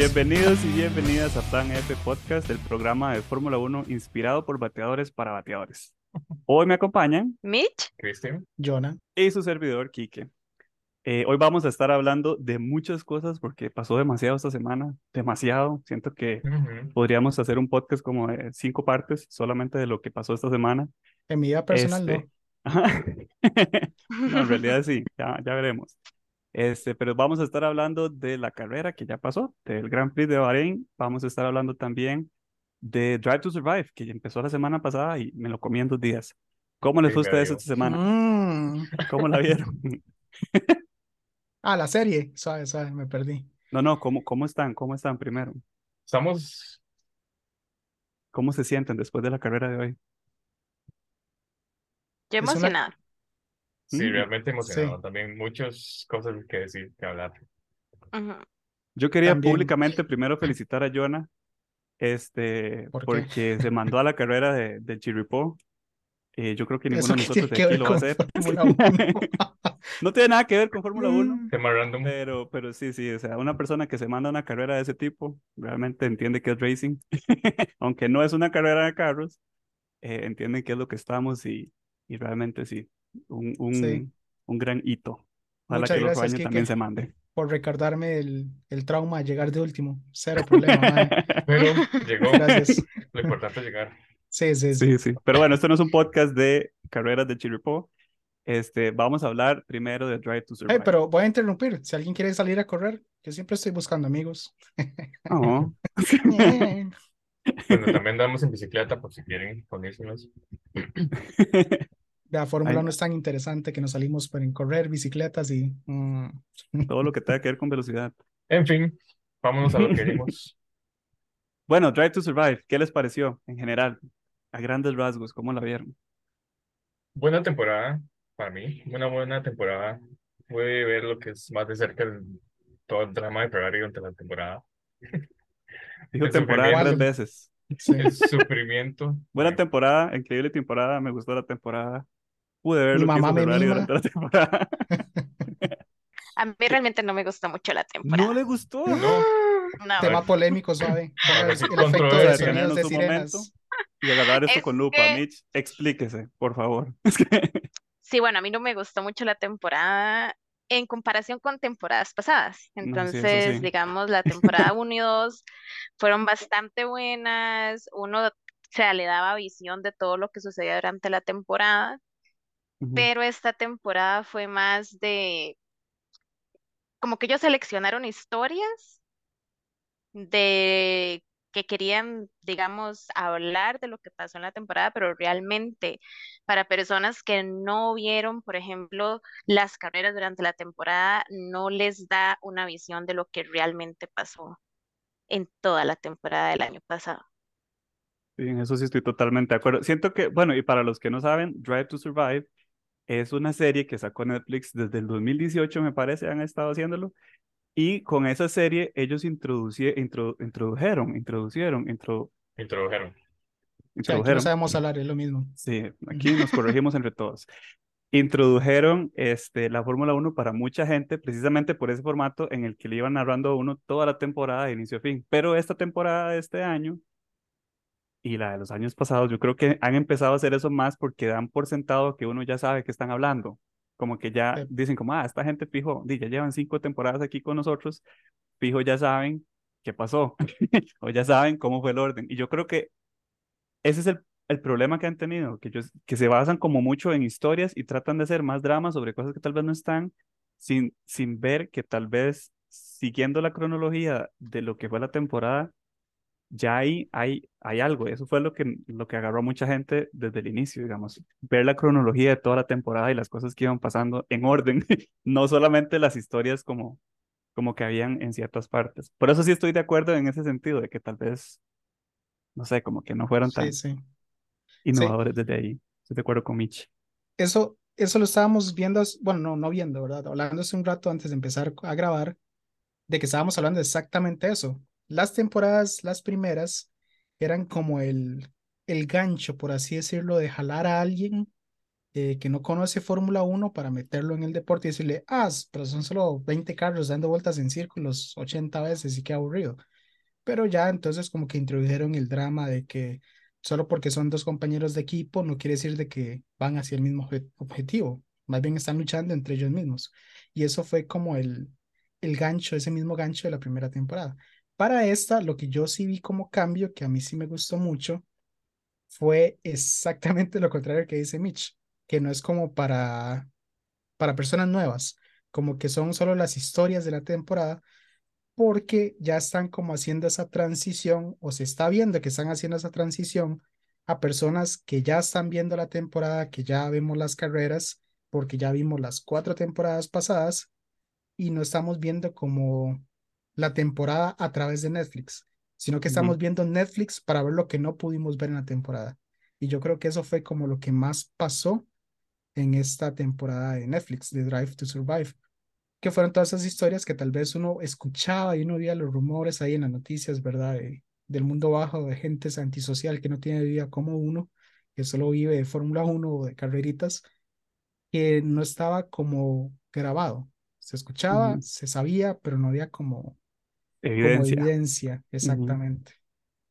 Bienvenidos y bienvenidas a Plan F Podcast, el programa de Fórmula 1 inspirado por bateadores para bateadores. Hoy me acompañan Mitch, Cristian. Jonah. y su servidor Quique. Eh, hoy vamos a estar hablando de muchas cosas porque pasó demasiado esta semana, demasiado. Siento que podríamos hacer un podcast como de cinco partes solamente de lo que pasó esta semana. En mi vida personal, Este, no. Ajá. No, en realidad sí, ya, ya veremos. Este, pero vamos a estar hablando de la carrera que ya pasó, del Grand Prix de Bahrein. Vamos a estar hablando también de Drive to Survive, que ya empezó la semana pasada y me lo comí en dos días. ¿Cómo les Sí, fue a ustedes esta semana? Mm. ¿Cómo la vieron? Ah, la serie. Suave, suave, me perdí. No, no, ¿cómo, cómo están? ¿Cómo están primero? Estamos, ¿Cómo se sienten después de la carrera de hoy? yo emocionada. Sí, Mm. realmente emocionado. Sí. También muchas cosas que decir, que hablar. Ujú. Yo quería También. públicamente primero felicitar a Jonah, este, ¿Por porque se mandó a la carrera de, del Chirripó. Eh, yo creo que ninguno de nosotros de aquí lo va a hacer. Fórmula 1. No tiene nada que ver con Fórmula 1, Mm. Pero, pero sí, sí, o sea, una persona que se manda a una carrera de ese tipo realmente entiende que es racing, aunque no es una carrera de carros, eh, entienden qué es lo que estamos y, y realmente sí, un, un, Sí. un gran hito. Ojalá Muchas que el otro año también se mande. Por recordarme el, el trauma de llegar de último. Cero problema. Pero llegó. Gracias. Lo importante es llegar. Sí, sí, sí. Sí, sí. Pero bueno, esto no es un podcast de carreras de Chirripó. Este, vamos a hablar primero de Drive to Hey, Survive. pero voy a interrumpir. Si alguien quiere salir a correr, yo siempre estoy buscando amigos. Oh. Bueno, también damos en bicicleta por si quieren ponérselos. La Fórmula Ay. no es tan interesante que nos salimos para en correr, bicicletas y... mm, Todo lo que tenga que ver con velocidad. En fin, vámonos a lo que venimos. Bueno, Drive to Survive, ¿qué les pareció en general? A grandes rasgos, ¿cómo la vieron? Buena temporada para mí. Una buena temporada. Pude ver lo que es más de cerca el, todo el drama de Ferrari durante la temporada. Dijo El temporada tres veces. sí. El sufrimiento. Buena temporada, increíble temporada, me gustó la temporada. Pude ver Mi lo que hizo mamá me durante la temporada. A mí realmente no me gustó mucho la temporada. ¿No le gustó? No. No. Tema polémico, ver el, efecto de controversia. sonidos de momento. sirenas. Y agarrar esto Es con lupa. que- Mitch, explíquese, por favor. Es que- Sí, bueno, a mí no me gustó mucho la temporada en comparación con temporadas pasadas. No, sí, Entonces, sí. digamos, la temporada 1 y 2 fueron bastante buenas. Uno, o sea, le daba visión de todo lo que sucedía durante la temporada. Pero esta temporada fue más de, como que ellos seleccionaron historias de que querían, digamos, hablar de lo que pasó en la temporada, pero realmente para personas que no vieron, por ejemplo, las carreras durante la temporada, no les da una visión de lo que realmente pasó en toda la temporada del año pasado. Sí, en eso sí estoy totalmente de acuerdo. Siento que, bueno, y para los que no saben, Drive to Survive es una serie que sacó Netflix desde el 2018, me parece, han estado haciéndolo. Y con esa serie ellos introduci- introdu- introdujeron, introducieron, intro- Introdujeron. O sea, aquí no introdujeron. sabemos hablar, es lo mismo. Sí, aquí nos corregimos entre todos. Introdujeron este, la Fórmula 1 para mucha gente, precisamente por ese formato en el que le iban narrando a uno toda la temporada de inicio a fin. Pero esta temporada de este año y la de los años pasados, yo creo que han empezado a hacer eso más porque dan por sentado que uno ya sabe que están hablando. Como que ya Sí. dicen como, ah, esta gente fijo, ya llevan cinco temporadas aquí con nosotros, fijo ya saben qué pasó, o ya saben cómo fue el orden. Y yo creo que ese es el, el problema que han tenido, que, ellos, que se basan como mucho en historias y tratan de hacer más dramas sobre cosas que tal vez no están, sin, sin ver que tal vez siguiendo la cronología de lo que fue la temporada, ya hay, hay, hay algo. Eso fue lo que, lo que agarró a mucha gente desde el inicio, digamos. Ver la cronología de toda la temporada y las cosas que iban pasando en orden, no solamente las historias como, como que habían en ciertas partes. Por eso sí estoy de acuerdo en ese sentido, de que tal vez, no sé, como que no fueron tan Sí, sí. innovadores desde ahí. Estoy de acuerdo con Mitch. Eso, eso lo estábamos viendo, bueno, no, no viendo, ¿verdad? Hablando hace un rato antes de empezar a grabar, de que estábamos hablando exactamente eso. Las temporadas, las primeras, eran como el, el gancho, por así decirlo, de jalar a alguien eh, que no conoce Fórmula 1 para meterlo en el deporte y decirle, ah, pero son solo 20 carros dando vueltas en círculos 80 veces y qué aburrido. Pero ya entonces como que introdujeron el drama de que solo porque son dos compañeros de equipo no quiere decir de que van hacia el mismo objetivo, más bien están luchando entre ellos mismos. Y eso fue como el, el gancho, ese mismo gancho de la primera temporada. Para esta, lo que yo sí vi como cambio, que a mí sí me gustó mucho, fue exactamente lo contrario que dice Mitch, que no es como para, para personas nuevas, como que son solo las historias de la temporada, porque ya están como haciendo esa transición o se está viendo que están haciendo esa transición a personas que ya están viendo la temporada, que ya vemos las carreras, porque ya vimos las cuatro temporadas pasadas y no estamos viendo como la temporada a través de Netflix, sino que estamos viendo Netflix para ver lo que no pudimos ver en la temporada. Y yo creo que eso fue como lo que más pasó en esta temporada de Netflix, de Drive to Survive, que fueron todas esas historias que tal vez uno escuchaba y uno veía los rumores ahí en las noticias, ¿verdad? del mundo bajo, de gente antisocial que no tiene vida como uno, que solo vive de Fórmula 1 o de carreritas, que no estaba como grabado. Se escuchaba, se sabía, pero no había como evidencia. evidencia, exactamente.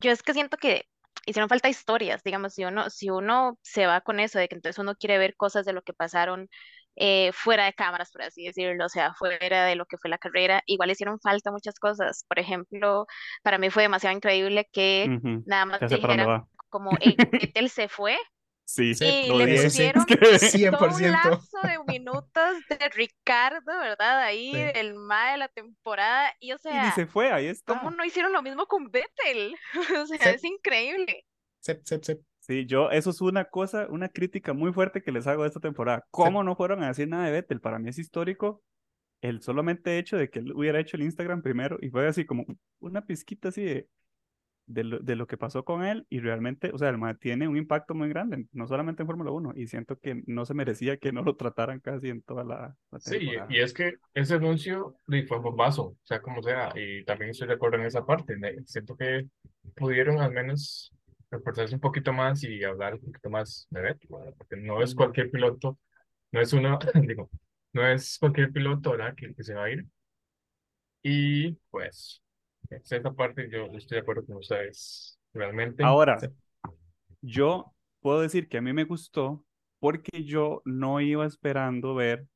Yo es que siento que hicieron falta historias, digamos, si uno, si uno se va con eso, de que entonces uno quiere ver cosas de lo que pasaron eh, fuera de cámaras, por así decirlo, o sea, fuera de lo que fue la carrera, igual hicieron falta muchas cosas. Por ejemplo, para mí fue demasiado increíble que nada más dijeran como él se fue Sí, y le pusieron 100%. todo un lazo de minutos de Ricardo, ¿verdad? Ahí, el más de la temporada. Y o sea, y se fue, ahí está. ¿cómo no hicieron lo mismo con Vettel? o sea, es increíble. Sí, yo, eso es una cosa, una crítica muy fuerte que les hago de esta temporada. ¿Cómo no fueron a decir nada de Vettel? Para mí es histórico el solamente hecho de que él hubiera hecho el Instagram primero y fue así como una pizquita así de de lo, de lo, que pasó con él y realmente, o sea, el tiene un impacto muy grande, no solamente en Fórmula 1, y siento que no se merecía que no lo trataran casi en toda la, temporada. Sí, y es que ese anuncio fue un bombazo, o sea, como sea, y también estoy de acuerdo en esa parte, siento que pudieron al menos reportarse un poquito más y hablar un poquito más de Beto, porque no es cualquier piloto, no es uno, digo, no es cualquier piloto, ¿verdad?, que, que se va a ir. Y pues esa parte yo estoy de acuerdo con ustedes. Realmente. Ahora, yo puedo decir que a mí me gustó porque yo no iba esperando ver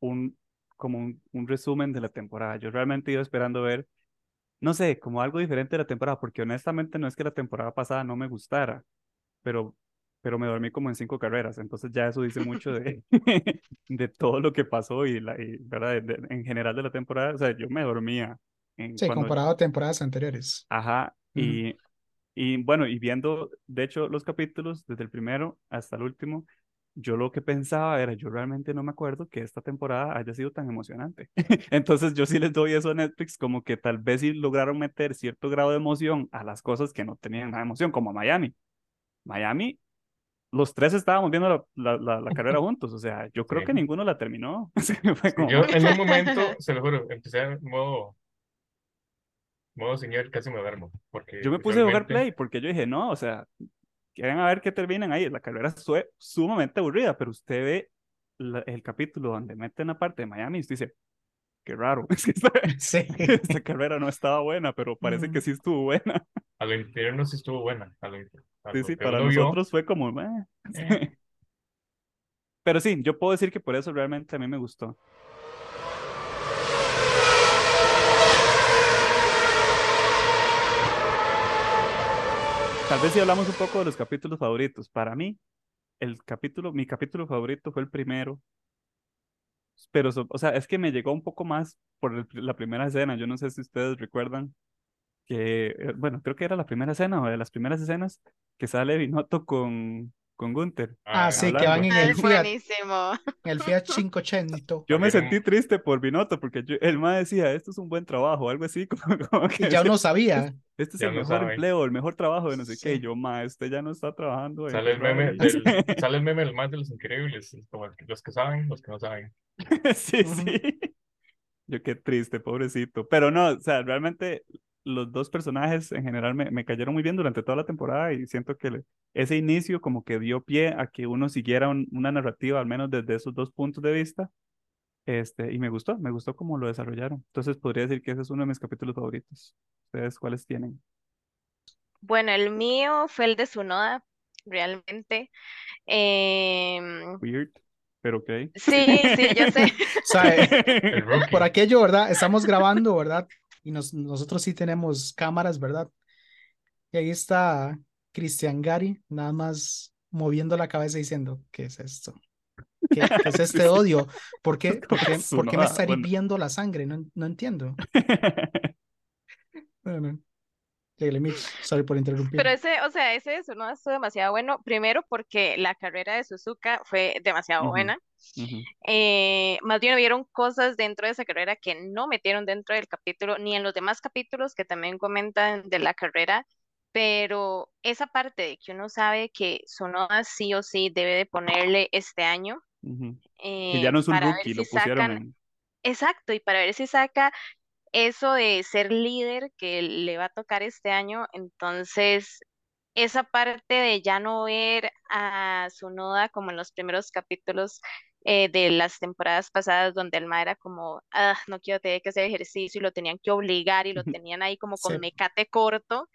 un como un, un, resumen de la temporada. Yo realmente iba esperando ver, no sé, como algo diferente de la temporada, porque honestamente no es que la temporada pasada no me gustara, pero, pero me dormí como en cinco carreras, entonces ya eso dice mucho de, de todo lo que pasó y, la, y ¿verdad? en general de la temporada, o sea, yo me dormía sí, comparado a temporadas anteriores. Ajá, y, y bueno, y viendo, de hecho, los capítulos, desde el primero hasta el último, yo lo que pensaba era, yo realmente no me acuerdo que esta temporada haya sido tan emocionante. Entonces yo sí les doy eso a Netflix, como que tal vez sí lograron meter cierto grado de emoción a las cosas que no tenían nada de emoción, como Miami. Miami, los tres estábamos viendo la, la, la, carrera juntos, o sea, yo creo que ninguno la terminó. Yo en un momento, se lo juro, empecé en modo modo señor, casi me duermo. Porque yo me puse a jugar Play porque yo dije, no, o sea, quieren a ver qué terminan ahí. La carrera fue sumamente aburrida, pero usted ve el capítulo donde meten la parte de Miami y usted dice, qué raro. esta, carrera no estaba buena, pero parece que sí estuvo buena. A lo interno sí estuvo buena. sí, sí, para nosotros fue como, eh. pero sí, yo puedo decir que por eso realmente a mí me gustó. Tal vez si hablamos un poco de los capítulos favoritos. Para mí, el capítulo, mi capítulo favorito fue el primero. Pero, o sea, es que me llegó un poco más por la primera escena. Yo no sé si ustedes recuerdan que, eh, bueno, creo que era la primera escena o de las primeras escenas que sale Binotto con, con Gunther. Ah, sí, que van en el Fiat. Buenísimo. En el Fiat 580. Yo me sentí triste por Binotto porque yo, él me decía, esto es un buen trabajo, algo así. Como, que y ya uno sabía. Este es el mejor empleo, el mejor trabajo de no sé qué. yo, ma, este ya no está trabajando. Sale el, meme del, sale el meme más de los increíbles, como los que saben, los que no saben. sí, sí. Yo qué triste, pobrecito. Pero no, o sea, realmente los dos personajes en general me, me cayeron muy bien durante toda la temporada y siento que le- ese inicio como que dio pie a que uno siguiera un- una narrativa, al menos desde esos dos puntos de vista. Este, y me gustó, me gustó cómo lo desarrollaron. Entonces podría decir que ese es uno de mis capítulos favoritos. ¿Ustedes cuáles tienen? Bueno, el mío fue el de Tsunoda, realmente. Em, Weird, pero ok. sí, sí, yo sé. O sea, eh, por aquello, ¿verdad? Estamos grabando, ¿verdad? Y nos- nosotros sí tenemos cámaras, ¿verdad? Y ahí está Cristian Gary, nada más moviendo la cabeza diciendo, ¿qué es esto? ¿Qué, qué es este odio? ¿Por qué, por qué, por qué me está hirviendo la sangre? No, no entiendo. Bueno, Mitch, sorry por interrumpir. Pero ese, o sea, ese Tsunoda estuvo demasiado bueno. Primero porque la carrera de Suzuka fue demasiado Ujú, buena. ujú, Eh, más bien hubieron cosas dentro de esa carrera que no metieron dentro del capítulo, ni en los demás capítulos que también comentan de la carrera, pero esa parte de que uno sabe que Sonoda sí o sí debe de ponerle este año ujú. eh, Que ya no es un rookie, si lo pusieron sacan, en... exacto, y para ver si saca eso de ser líder que le va a tocar este año, entonces esa parte de ya no ver a Tsunoda como en los primeros capítulos eh, de las temporadas pasadas donde el ma era como, ah, no quiero tener que hacer ejercicio y lo tenían que obligar y lo tenían ahí como con Sí. mecate corto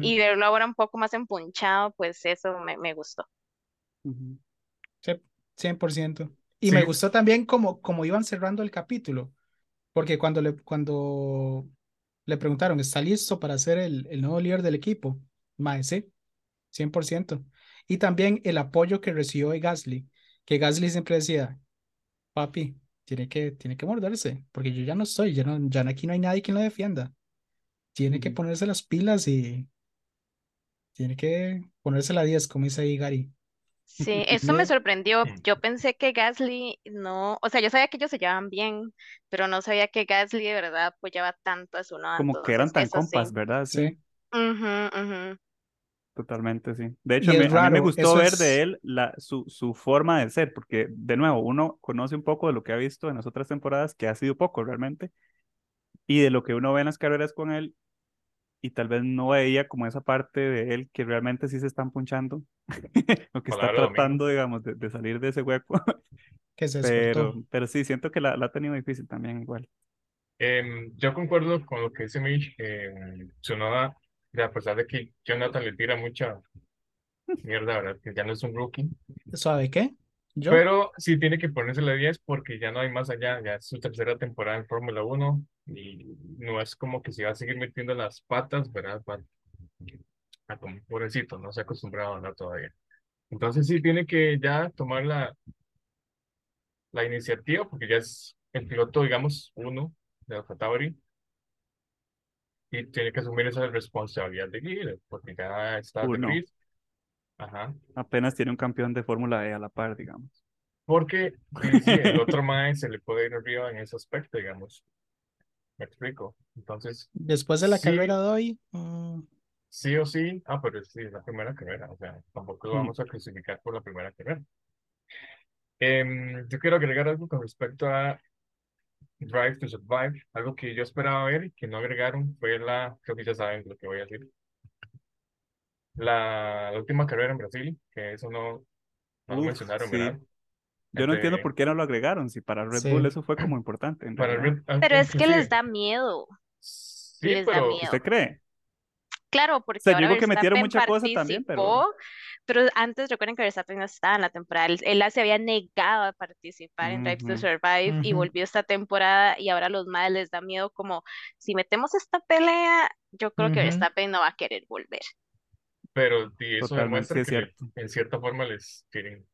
y verlo ahora un poco más empunchado, pues eso me, me gustó. Ujú. Sí, 100%. Y me gustó también como, como iban cerrando el capítulo, porque cuando le, cuando le preguntaron, ¿está listo para ser el, el nuevo líder del equipo? Mae, sí, 100%. Y también el apoyo que recibió de Gasly, que Gasly siempre decía, papi, tiene que, tiene que morderse, porque yo ya no estoy, ya, no, ya aquí no hay nadie quien lo defienda. Tiene que ponerse las pilas y tiene que ponerse la 10, como dice ahí Gary. Sí, eso me sorprendió. Yo pensé que Gasly no, o sea, yo sabía que ellos se llevaban bien, pero no sabía que Gasly de verdad apoyaba tanto a Tsunoda, Como que eran entonces tan eso sí. compas, ¿verdad? Sí, Sí. Ujú, ujú. totalmente, sí. De hecho, Y a mí, es a mí me raro, gustó eso ver es- de él la, su, su forma de ser, porque de nuevo, uno conoce un poco de lo que ha visto en las otras temporadas, que ha sido poco realmente, y de lo que uno ve en las carreras con él, y tal vez no veía como esa parte de él que realmente sí se están punchando, o que está de domingo. tratando, digamos, de, de salir de ese hueco, que se pero, pero sí, siento que la, la ha tenido difícil también igual. Em, yo concuerdo con lo que dice Mitch. Eh, Tsunoda, de a pesar de que Jonathan le tira mucha mierda, ¿verdad? Que ya no es un rookie. ¿Sabe qué? Yo, Pero sí tiene que ponerse la 10 porque ya no hay más allá. Ya es su tercera temporada en Fórmula 1 y no es como que se va a seguir metiendo las patas, ¿verdad? Pa- a como pobrecito, no se ha acostumbrado a andar todavía. Entonces sí tiene que ya tomar la, la iniciativa porque ya es el piloto, digamos, uno de Alfa Tauri y tiene que asumir esa responsabilidad de líder porque ya está de Uno. grid. Ajá. Apenas tiene un campeón de Fórmula E a la par, digamos. Porque sí, el otro mae se le puede ir arriba en ese aspecto, digamos. Me explico. Entonces, después de la sí. carrera de hoy, mm, sí o sí, ah, pero sí, es la primera carrera, o sea, tampoco lo vamos a clasificar por la primera carrera. Em, yo quiero agregar algo con respecto a Drive to Survive, algo que yo esperaba ver y que no agregaron fue la, creo que ya saben lo que voy a decir, la, la última carrera en Brasil, que eso no, no lo Uf, mencionaron, sí. ¿verdad? Yo no entiendo Entre- por qué no lo agregaron, si para Red Sí. Bull eso fue como importante, en Para realidad. Red- Pero es que les da miedo, Sí, les da pero miedo. ¿Usted cree? Claro, porque sea, yo ahora digo que metieron mucha cosa también, pero- participó, pero antes recuerden que Verstappen no estaba en la temporada, él, se había negado a participar en Drive to. Survive y volvió esta temporada y ahora a los más les da miedo como si metemos esta pelea, yo creo que. Verstappen no va a querer volver. Pero y eso Totalmente, demuestra sí que es le- cierto. en cierta forma les tienen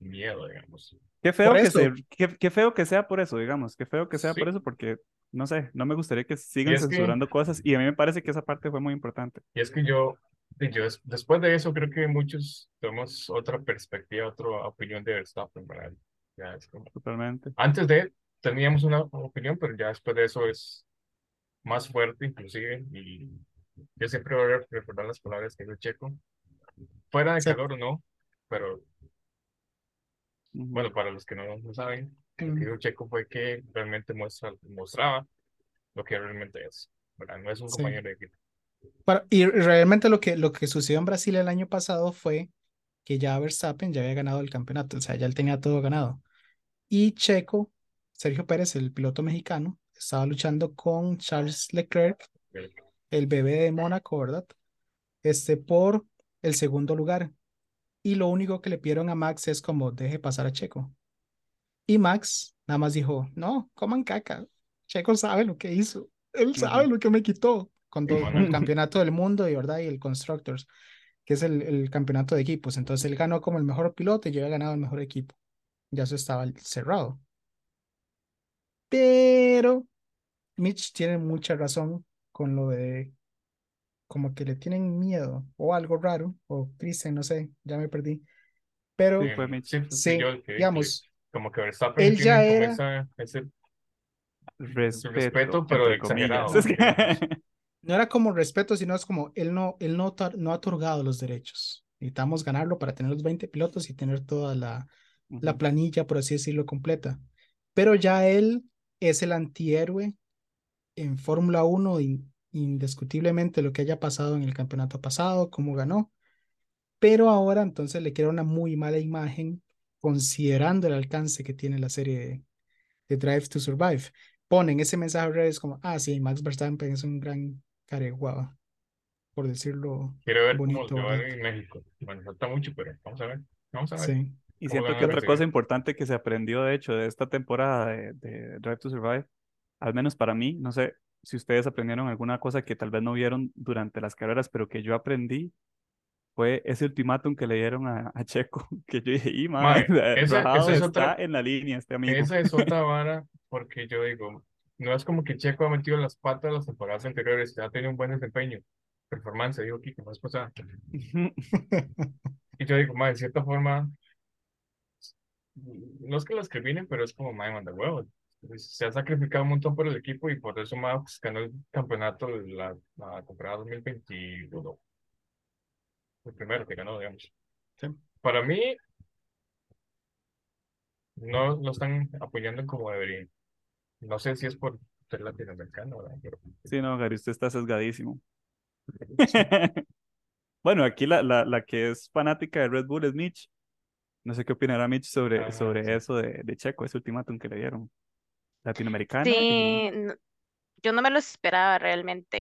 miedo, digamos. Qué feo Por que se, qué, qué feo que sea por eso, digamos, qué feo que sea por Sí. eso, porque, no sé, no me gustaría que sigan es que- censurando cosas, y a mí me parece que esa parte fue muy importante. Y es que yo, yo des- después de eso creo que muchos tenemos otra perspectiva, otra opinión de Verstappen, ¿verdad? Ya es como- Totalmente. Antes de teníamos una opinión, pero ya después de eso es más fuerte inclusive y yo siempre voy a recordar las palabras que dijo Checo, fuera de Sí. calor o no, pero. Bueno, para los que no lo saben, lo que Mm. dijo Checo fue que realmente muestra, mostraba lo que realmente es. ¿verdad? No es un Sí. compañero de equipo. Para- y realmente lo que, lo que sucedió en Brasil el año pasado fue que ya Verstappen ya había ganado el campeonato, o sea, ya él tenía todo ganado. Y Checo, Sergio Pérez, el piloto mexicano, estaba luchando con Charles Leclerc, el bebé de Mónaco, ¿verdad? Este, por el segundo lugar. Y lo único que le pidieron a Max es como, deje pasar a Checo. Y Max nada más dijo, no, coman caca. Checo sabe lo que hizo. Él sabe lo que me quitó con, el campeonato del mundo y, ¿verdad? y el Constructors, que es el, el campeonato de equipos. Entonces él ganó como el mejor piloto y yo había ganado el mejor equipo. Ya eso estaba cerrado. Pero Mitch tiene mucha razón con lo de como que le tienen miedo o algo raro, o Christian, no sé, ya me perdí. Pero Sí, fue Mitch. sí, fui sí, yo el que- digamos, como que Verstappen él ya tiene como era- esa, ese Respeto, respeto, pero exagerado. Es que- no era como respeto, sino es como él no, él no, no ha otorgado los derechos. Necesitamos ganarlo para tener los 20 pilotos y tener toda la, la Ujú. planilla, por así decirlo, completa. Pero ya él es el antihéroe en Fórmula 1 y indiscutiblemente lo que haya pasado en el campeonato pasado, cómo ganó. Pero ahora entonces le queda una muy mala imagen considerando el alcance que tiene la serie de, de Drive to Survive. Ponen ese mensaje a redes como, ah, sí, Max Verstappen es un gran careguaba, por decirlo Quiero ver bonito, en México. Bueno, falta mucho, pero vamos a ver. Vamos a ver. Sí. Y ¿Cómo siento que otra cosa importante que se aprendió, de hecho, de esta temporada de, de Drive to Survive, al menos para mí, no sé si ustedes aprendieron alguna cosa que tal vez no vieron durante las carreras, pero que yo aprendí, fue ese ultimátum que le dieron a, a Checo, que yo dije, y madre, esa- esa es está otra- en la línea este amigo. Esa es otra vara, porque yo digo, no es como que Checo ha metido las patas las temporadas anteriores, ya ha tenido un buen desempeño, performance, digo Kiko, más pasada. Y yo digo, mae, de cierta forma, no es que lo escribinen, pero es como, mae, manda huevos. Pues, Se ha sacrificado un montón por el equipo y por eso Max ganó el campeonato la, la temporada 2021. El primero que ganó, digamos. Sí. Para mí, no lo están apoyando como deberían. No sé si es por ser latinoamericano, ¿verdad? Pero Sí, no, Gary, usted está sesgadísimo. Bueno, aquí la, la, la que es fanática de Red Bull es Mitch. No sé qué opinará Mitch sobre, Ah, sobre sí. eso de, de Checo, ese ultimátum que le dieron. Latinoamericana Sí, n- yo no me lo esperaba realmente,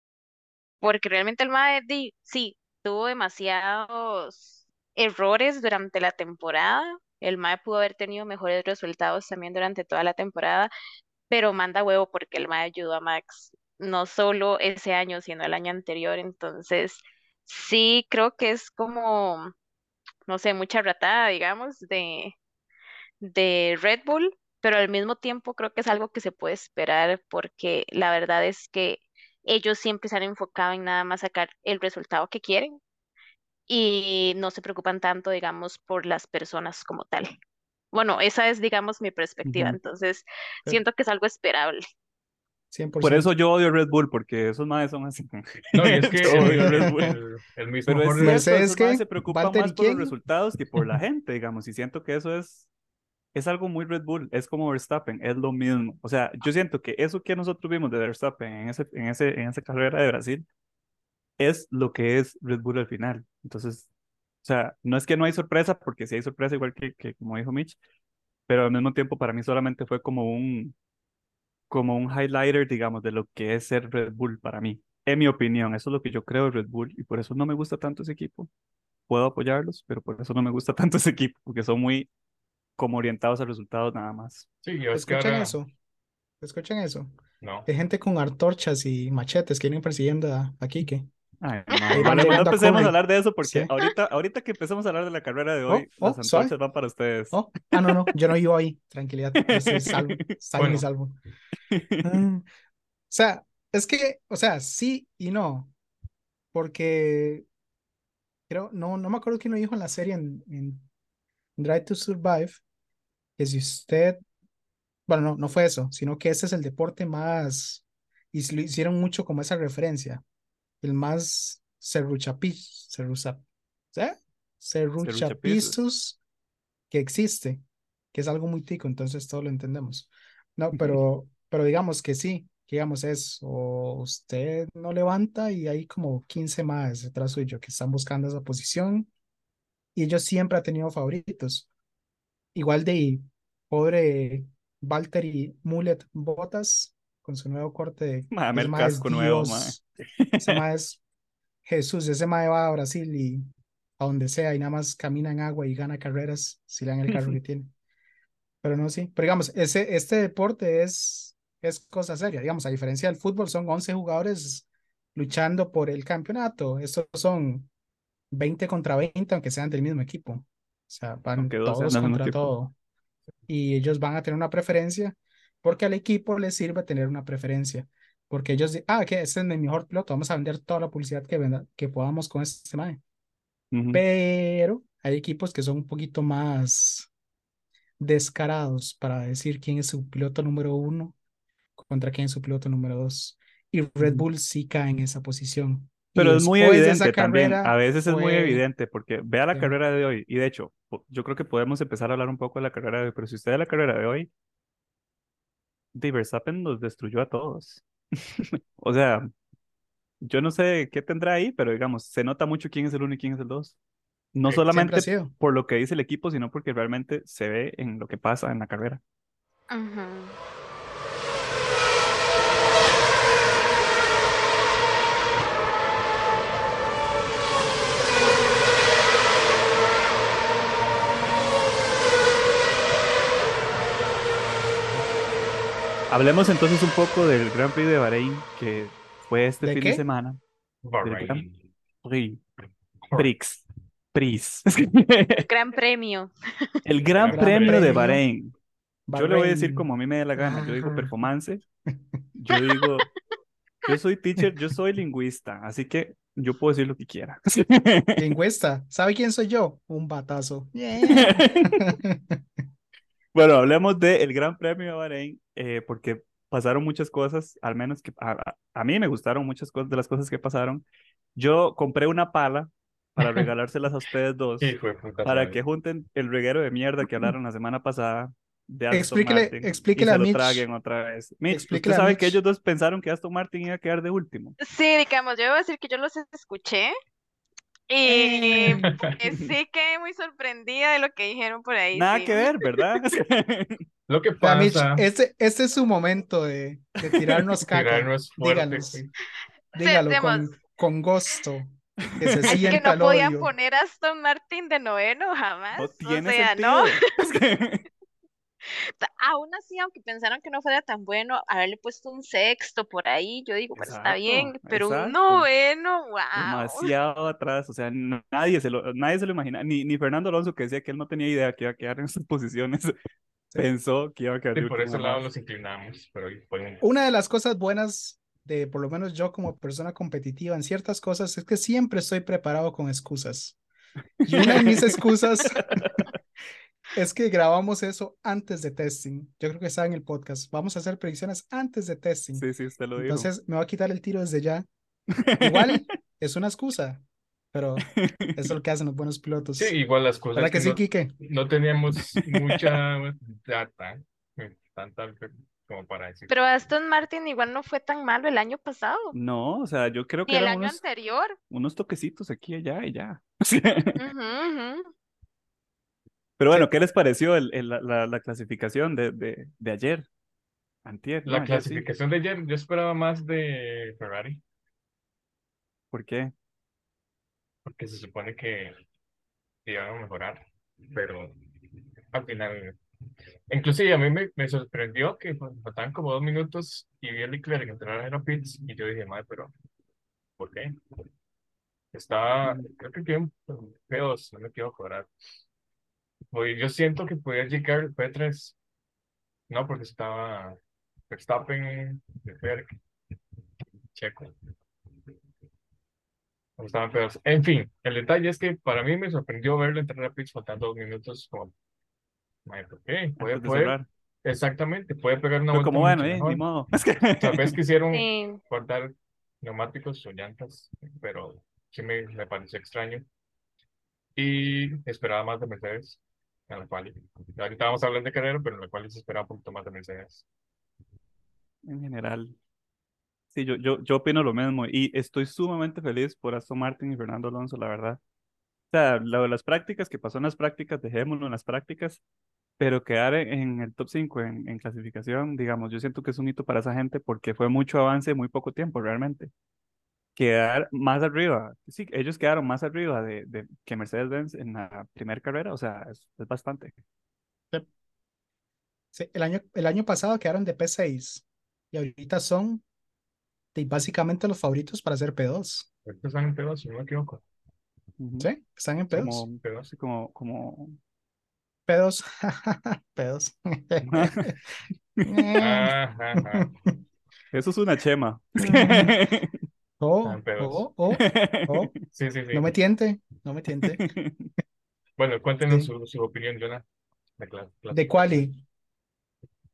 porque realmente el MAE di- sí tuvo demasiados errores durante la temporada. El MAE pudo haber tenido mejores resultados también durante toda la temporada, pero manda huevo porque el MAE ayudó a Max no solo ese año, sino el año anterior. Entonces, sí creo que es como, no sé, mucha ratada, digamos, de de Red Bull, pero al mismo tiempo creo que es algo que se puede esperar porque la verdad es que ellos siempre se han enfocado en nada más sacar el resultado que quieren y no se preocupan tanto, digamos, por las personas como tal. Bueno, esa es, digamos, mi perspectiva, Ujú. entonces Sí. siento que es algo esperable. 100%. Por eso yo odio Red Bull, porque esos madres son así. No, y es que odio Red Bull. el- el mismo Pero es cierto, ¿qué? se preocupan ¿Valtteri más por los quién? resultados que por la gente, digamos, y siento que eso es, es algo muy Red Bull, es como Verstappen, es lo mismo. O sea, yo siento que eso que nosotros vimos de Verstappen en ese, en ese, en esa carrera de Brasil es lo que es Red Bull al final. Entonces, o sea, no es que no hay sorpresa, porque sí hay sorpresa, igual que, que como dijo Mitch, pero al mismo tiempo para mí solamente fue como un, como un highlighter, digamos, de lo que es ser Red Bull para mí. En mi opinión, eso es lo que yo creo de Red Bull y por eso no me gusta tanto ese equipo. Puedo apoyarlos, pero por eso no me gusta tanto ese equipo, porque son muy como orientados a resultados nada más. Sí, y es que ¿Escuchan ahora- eso? ¿Escuchan eso? No. Hay gente con antorchas y machetes que vienen persiguiendo a, a Quique. Ay, no, van no, a empecemos a hablar de eso porque Sí. ahorita, ahorita que empecemos a hablar de la carrera de hoy, Oh, las oh, suave. antorchas van para ustedes. Oh, ah, no, no, yo no vivo ahí. Tranquilidad, estoy salvo, salvo y salvo. Ah, o sea, es que, o sea, sí y no, porque creo, no, no me acuerdo quién lo dijo en la serie en, en Drive to Survive, que si usted, bueno, no, no fue eso, sino que ese es el deporte más, y lo hicieron mucho como esa referencia, el más serruchapis, serruchapizus que existe, que es algo muy tico, entonces todo lo entendemos. No, pero, pero digamos que sí, digamos es, o usted no levanta y hay como 15 más detrás suyo que están buscando esa posición y ellos siempre han tenido favoritos. Igual de pobre Valtteri Mullet Botas con su nuevo corte de Mae, ese el mae casco nuevo, Dios, ese mae es Jesús, ese mae va a Brasil y a donde sea y nada más camina en agua y gana carreras si le dan el carro que tiene. Pero no, sí. Pero digamos, ese, este deporte es, es cosa seria. Digamos, a diferencia del fútbol, son 11 jugadores luchando por el campeonato. Estos son 20 contra 20, aunque sean del mismo equipo. O sea, van Aunque todos contra todo. Y ellos van a tener una preferencia porque al equipo les sirve tener una preferencia. Porque ellos, di- ah, que este es mi mejor piloto, vamos a vender toda la publicidad que, venda, que podamos con este mae. Ujú. Pero hay equipos que son un poquito más descarados para decir quién es su piloto número uno contra quién es su piloto número dos. Y Red. Bull sí cae en esa posición. Pero es muy evidente también, a veces es muy fue- evidente, porque vea la Sí. carrera de hoy, y de hecho, yo creo que podemos empezar a hablar un poco de la carrera de hoy, pero si usted ve la carrera de hoy, de Verstappen nos destruyó a todos. O sea, yo no sé qué tendrá ahí, pero digamos, se nota mucho quién es el uno y quién es el dos. No Sí, ha solamente por lo que dice el equipo, sino porque realmente se ve en lo que pasa en la carrera. Ujú. Hablemos entonces un poco del Gran Prix de Bahrein, que fue este ¿De fin de qué? semana. Bahrein. Prix. Prix. Prix. Gran premio. El Gran Gran Premio de Premio. Bahrein. Yo le voy a decir Bahrein. como a mí me dé la gana. Yo digo performance. Yo digo, yo soy teacher, yo soy lingüista, así que yo puedo decir lo que quiera. Lingüista. ¿Sabe quién soy yo? Un batazo. Yeah. Bueno, hablemos del Gran Premio de Bahrein, eh, porque pasaron muchas cosas, al menos que a, a- a mí me gustaron muchas cosas de las cosas que pasaron. Yo compré una pala para regalárselas a ustedes dos, de para que junten el reguero de mierda que hablaron la semana pasada de Aston Explíquele- Martin explíquele y a se lo Mitch. traguen otra vez. Mitch, Explíquele usted a sabe que Mitch. ellos dos pensaron que Aston Martin iba a quedar de último. Sí, digamos, yo debo decir que yo los escuché y Eh. pues, sí quedé muy sorprendida de lo que dijeron por ahí. Nada sí. que ver, ¿verdad? Lo que O pasa, este, este es su momento de, de tirarnos caca. tirarnos fuerte. Díganos. sí. Dígalo con, Sentemos. con gusto. Que se Es que no podían odio. poner a Aston Martin de noveno jamás. No O tiene sea, sentido. no. Aún así, aunque pensaron que no fuera tan bueno, haberle puesto un sexto por ahí, yo digo, pues está Exacto, bien, pero un exacto. noveno, wow. demasiado atrás, o sea, nadie se lo, nadie se lo imagina, ni, ni Fernando Alonso que decía que él no tenía idea que iba a quedar en esas posiciones, pensó que iba a quedar Sí, por ese lado nos inclinamos, pero un- Una de las cosas buenas de, por lo menos yo como persona competitiva en ciertas cosas, es que siempre estoy preparado con excusas. Y una de mis excusas es que grabamos eso antes de testing. Yo creo que está en el podcast. Vamos a hacer predicciones antes de testing. Sí, sí, usted lo dijo. Entonces me va a quitar el tiro desde ya. Igual es una excusa, pero eso es lo que hacen los buenos pilotos. Sí, igual las cosas ¿Verdad que sí, no, Quique? no teníamos mucha data, eh, tanta como para decir. Pero Aston Martin igual no fue tan malo el año pasado, No, o sea, yo creo que el eran año unos, anterior. unos toquecitos aquí y allá y ya. Ujú, ujú. Pero bueno, ¿qué les pareció el, el- la, la- la clasificación de, de, de ayer? Antier, no, La sí. clasificación de ayer, yo esperaba más de Ferrari, ¿Por qué? porque se supone que iban a mejorar, pero al final, inclusive a mí me, me sorprendió que pues, faltaban como dos minutos y vi a Leclerc entrar a pits y yo dije, madre, pero ¿por qué? Estaba, creo que quedó feos, no me quiero cobrar. Oye, yo siento que podía llegar P3, no, porque estaba Verstappen, Leclerc, Checo. No Estaban feos. En fin, el detalle es que para mí me sorprendió verlo entrar a pits faltando dos minutos. Madre, ¿por qué? Puede, puede, exactamente, puede pegar una Fue vuelta como, bueno, eh, ni modo. Tal vez quisieron Sí. cortar neumáticos o llantas, pero sí me, me pareció extraño. Y esperaba más de Mercedes en la cual. Ahorita vamos a hablar de carrera, pero en la cual se esperaba un poquito más de Mercedes. En general. Sí, yo, yo, yo opino lo mismo y estoy sumamente feliz por Aston Martin y Fernando Alonso, la verdad. O sea, lo de las prácticas, que pasó en las prácticas, dejémoslo en las prácticas, pero quedar en, el top 5 en, en clasificación, digamos, yo siento que es un hito para esa gente porque fue mucho avance en muy poco tiempo, realmente. Quedar más arriba, sí, ellos quedaron más arriba de, de que Mercedes-Benz en la primera carrera, o sea, es, es bastante. Sí, el año, el año pasado quedaron de P6 y ahorita son de- básicamente los favoritos para hacer P2. Ahorita están en P2, si no me equivoco. ¿Sí? Están en P2. Como, P2. así como, como, P2. P2. Eh, eso es una chema. Oh, Están en P2. oh, oh, oh. Sí, sí, sí. No me tiente, no me tiente. Bueno, cuéntenos Sí. su, su opinión, Jonah. De, De quali.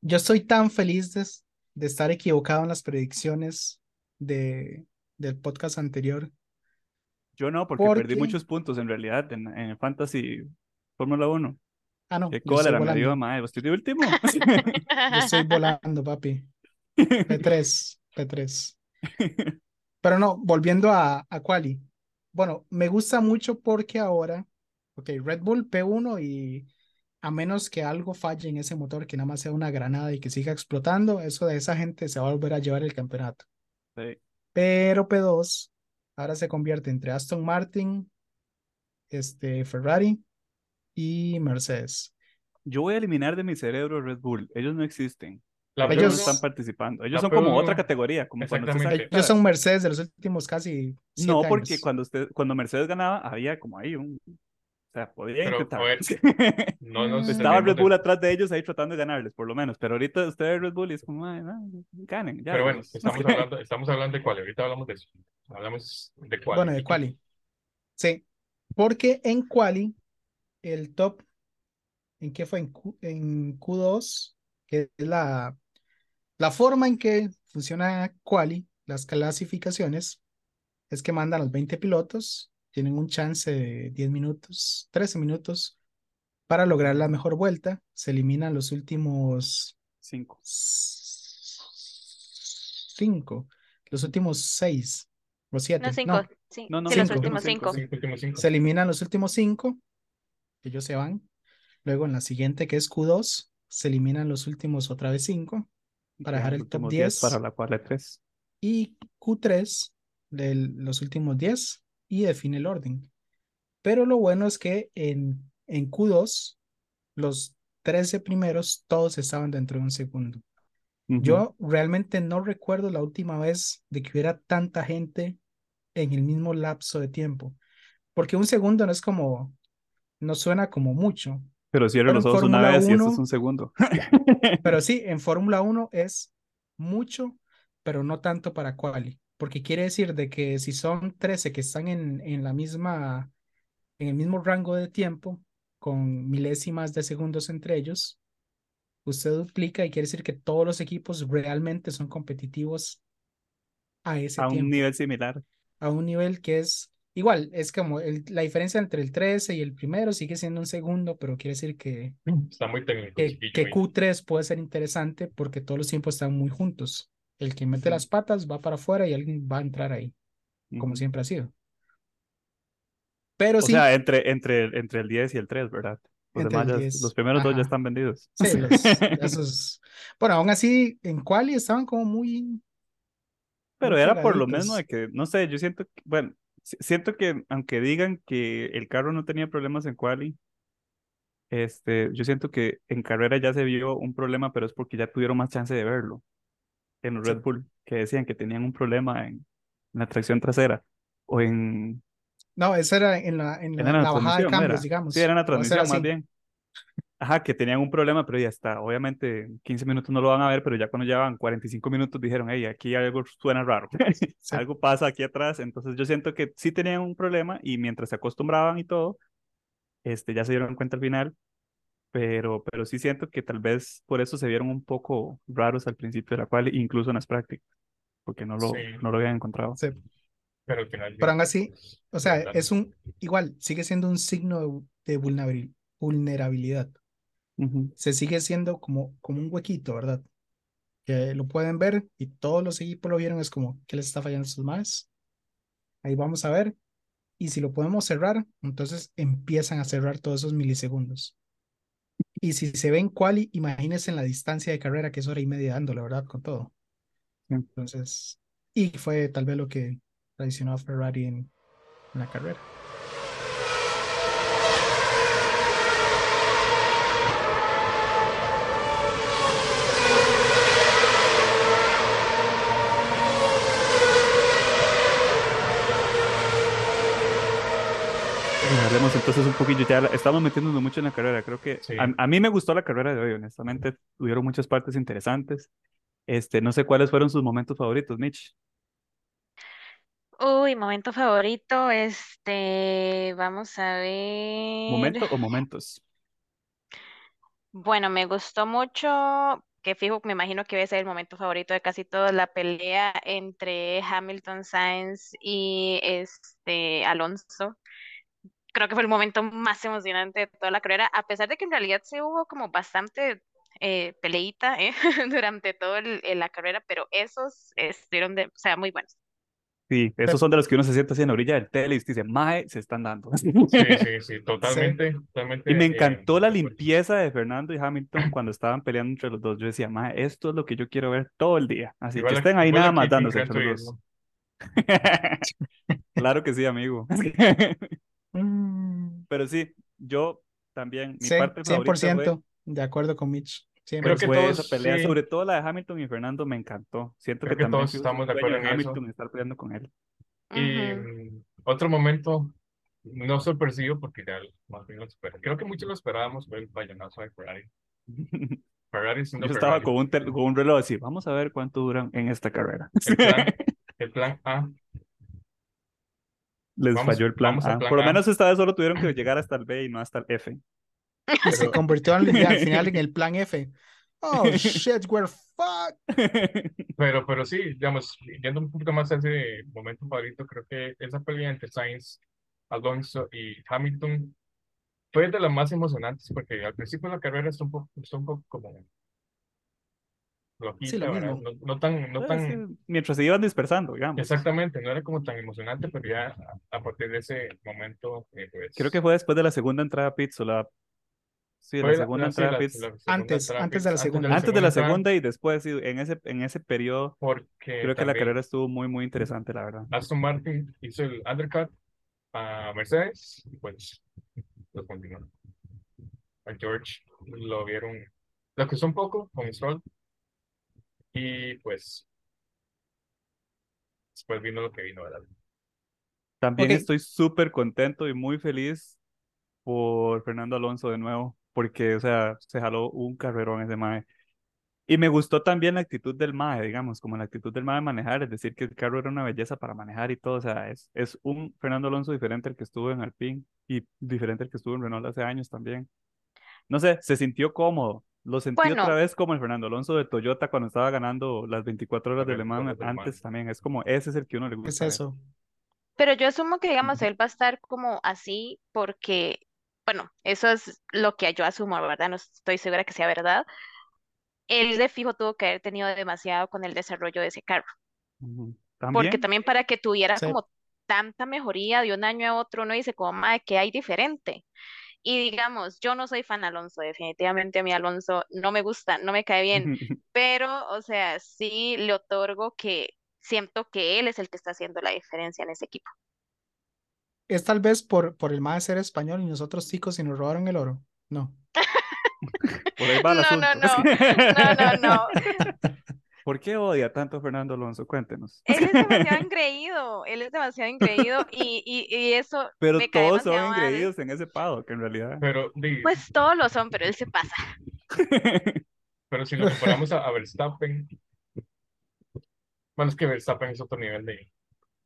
Yo estoy tan feliz de, de estar equivocado en las predicciones de, del podcast anterior. Yo no, porque ¿Por perdí qué? muchos puntos en realidad en, en Fantasy Fórmula 1. Ah, no, Qué cólera me dio, volando. mae. Estoy de último. Yo estoy volando, papi. P3, P3. Pero no, volviendo a, a quali. Bueno, me gusta mucho porque ahora, ok, Red Bull P1 y a menos que algo falle en ese motor, que nada más sea una granada y que siga explotando, eso de esa gente se va a volver a llevar el campeonato. Sí. Pero P2 ahora se convierte entre Aston Martin, este, Ferrari y Mercedes. Yo voy a eliminar de mi cerebro Red Bull. Ellos no existen. La Ellos Ellos- no P1 están participando. Ellos son como P1 otra categoría, como Exactamente. Ellos son Mercedes de los últimos casi siete No, porque años. cuando usted, cuando Mercedes ganaba, había como ahí un, o sea, podía Pero, intentar. a ver, no nos Estaba Red Bull atrás de ellos ahí tratando de ganarles, por lo menos. Pero ahorita ustedes Red Bull y es como, "Ay, no, ganen, ya. Pero bueno, Dios". estamos hablando, estamos hablando de cuál, ahorita hablamos de eso. Hablamos de cuál. Bueno, de quali. Sí, porque en quali, el top, ¿en qué fue? En, Q, en Q2, que es la, la forma en que funciona quali, las clasificaciones, es que mandan los 20 pilotos, tienen un chance de 10 minutos, 13 minutos para lograr la mejor vuelta, se eliminan los últimos Cinco. cinco, los últimos seis o siete. No, cinco. Sí, No, no, sí, los cinco. últimos Cinco, cinco. Cinco, últimos cinco. Se eliminan los últimos cinco, ellos se van. Luego en la siguiente, que es Q2, se eliminan los últimos otra vez cinco para dejar el top últimos 10. Para la cual 3. Y Q3, de los últimos 10, y define el orden. Pero lo bueno es que en, en Q2, los 13 primeros, todos estaban dentro de un segundo. Yo realmente no recuerdo la última vez de que hubiera tanta gente en el mismo lapso de tiempo. Porque un segundo no es como, no suena como mucho. Pero cierro los en ojos una Fórmula vez y esto es 1 un segundo. Pero sí, en Fórmula 1 es mucho, pero no tanto para quali. Porque quiere decir de que si son 13 que están en, en la misma, en el mismo rango de tiempo, con milésimas de segundos entre ellos, usted duplica y quiere decir que todos los equipos realmente son competitivos a ese a un tiempo, nivel similar. a un nivel que es igual, es como el- la diferencia entre el 13 y el primero sigue siendo un segundo, pero quiere decir que, Está muy técnico. que, que ahí. Q3 puede ser interesante porque todos los tiempos están muy juntos. El que mete Sí. las patas va para afuera y alguien va a entrar ahí, como siempre ha sido. Pero O sí, sea, entre, entre, entre el 10 y el 3, ¿verdad? Los demás ya- 10, los primeros dos ya ajá. están vendidos. sí, los- esos. Bueno, aún así, en quali estaban como muy. Pero muy era por lo mismo pegaditos. de que, no sé, yo siento, que- bueno, siento que aunque digan que el carro no tenía problemas en quali, este, yo siento que en carrera ya se vio un problema, pero es porque ya tuvieron más chance de verlo en. Red Bull, que decían que tenían un problema en, en la tracción trasera o en, No, esa era en la, en la, era en la la bajada de cambios, era. digamos. Sí, era en la transmisión más bien. Ajá, que tenían un problema, pero ya está. Obviamente, en 15 minutos no lo van a ver, pero ya cuando llevan 45 minutos dijeron, hey, aquí algo suena raro. Sí. Algo pasa aquí atrás. Entonces, yo siento que sí tenían un problema y mientras se acostumbraban y todo, este, ya se dieron cuenta al final. Pero, pero sí siento que tal vez por eso se vieron un poco raros al principio de la cual, incluso en las prácticas, porque no lo, Sí. no lo habían encontrado. Sí. Pero al final. Pero aún así, O sea, es un, igual, sigue siendo un signo de, de Se sigue siendo como, como un huequito, ¿verdad? que lo pueden ver y todos los equipos lo vieron, es como, ¿qué les está fallando a estos más? Ahí vamos a ver. Y si lo podemos cerrar, entonces empiezan a cerrar todos esos milisegundos. Y si se ven quali, imagínense en la distancia de carrera, que es hora y media dando, la verdad, con todo. Entonces, y fue tal vez lo que traicionó a Ferrari en, en la carrera. Bueno, Hablemos entonces un poquillo, ya estamos metiéndonos mucho en la carrera, creo que Sí. a, a mí me gustó la carrera de hoy, honestamente, tuvieron muchas partes interesantes, este, no sé cuáles fueron sus momentos favoritos, Mitch. Uy, momento favorito, este, vamos a ver. ¿Momento o momentos? Bueno, me gustó mucho, que fijo, me imagino que va a ser el momento favorito de casi todos, la pelea entre Hamilton Sainz y este Alonso. Creo que fue el momento más emocionante de toda la carrera, a pesar de que en realidad sí hubo como bastante eh, peleita eh, durante toda la carrera, pero esos estuvieron de, o sea, muy buenos. Sí, esos son de los que uno se sienta así en la orilla del tele y dice, mae, se están dando. Sí, sí, sí, totalmente, totalmente. Y me eh, encantó la de acuerdo. limpieza de Fernando y Hamilton cuando estaban peleando entre los dos. Yo decía, mae, esto es lo que yo quiero ver todo el día. Así que estén ahí nada más dándose entre los dos. Claro que sí, amigo. Mm, Pero sí, yo también, mi sí, parte favorita fue, 100% de acuerdo con Mitch. Creo que fue todos, esa pelea, sí. sobre todo la de Hamilton y Fernando me encantó. Siento Creo que que también todos estamos de acuerdo en eso. Hamilton estar peleando con él. Y mm, otro momento no sorpresivo porque ya más bien lo esperé. Creo que muchos lo esperábamos fue el vallenazo de Ferrari. Ferrari siendo Yo estaba Ferrari. con un, con un reloj así, vamos a ver cuánto duran en esta carrera. El plan, el plan A. Les Vamos- falló el plan vamos al A. plan Por lo menos esta vez solo tuvieron que llegar hasta el B y no hasta el F. Se convirtió al, al final en el plan F. Oh, shit, we're fucked. Pero, pero sí, digamos, yendo un poquito más a ese momento favorito, creo que esa pelea entre Sainz, Alonso y Hamilton fue de las más emocionantes porque al principio de la carrera está un poco, está un poco como flojita, Sí, lo ¿verdad? mismo. No, no tan, no tan, sí, Mientras se iban dispersando, digamos. exactamente, no era como tan emocionante, pero ya a, partir de ese momento, eh, pues... Creo que fue después de la segunda entrada a o la... Sí, fue la segunda sí, entrada a la- pits. la segunda Antes, entrada antes de la segunda. Antes de la segunda y después, sí, en ese, en ese periodo, Porque creo que la carrera estuvo muy, muy interesante, la verdad. Aston Martin hizo el undercut a Mercedes y pues lo continuó. A George lo vieron, lo acusó un poco con Stroll y pues después vino lo que vino, ¿verdad? También Ok. estoy súper contento y muy feliz por Fernando Alonso de nuevo, porque, o sea, se jaló un carrerón ese mae. Y me gustó también la actitud del mae, digamos, como la actitud del mae de manejar, es decir, que el carro era una belleza para manejar y todo, o sea, es, es un Fernando Alonso diferente al que estuvo en Alpine y diferente al que estuvo en Renault hace años también. No sé, se sintió cómodo. Lo sentí Bueno. otra vez como el Fernando Alonso de Toyota cuando estaba ganando las 24 horas de Le Mans 24 horas de Le Mans. antes también. Es como, ese es el que uno le ¿Qué es gusta ver. eso? Pero yo asumo que, digamos, él va a estar como así porque, bueno, eso es lo que yo asumo, ¿verdad? No estoy segura que sea verdad. Él de fijo tuvo que haber tenido demasiado con el desarrollo de ese carro, Ujú. porque También. también para que tuviera Sí. como tanta mejoría de un año a otro, uno dice como, madre, ¿qué hay diferente? Y digamos, yo no soy fan Alonso, definitivamente a mí Alonso no me gusta, no me cae bien, pero, o sea, sí le otorgo que siento que él es el que está haciendo la diferencia en ese equipo. Es tal vez por, por el más ser español y nosotros chicos y nos robaron el oro. No. Por ahí va el No, no, asunto. no, no, no. ¿Por qué odia tanto a Fernando Alonso? Cuéntenos. Él es demasiado engreído, él es demasiado engreído y, y, y eso Pero me cae todos son engreídos en ese paddock, en realidad. Pero, Pues todos lo son, pero él se pasa. pero si lo comparamos a, a Verstappen, bueno, es que Verstappen es otro nivel de...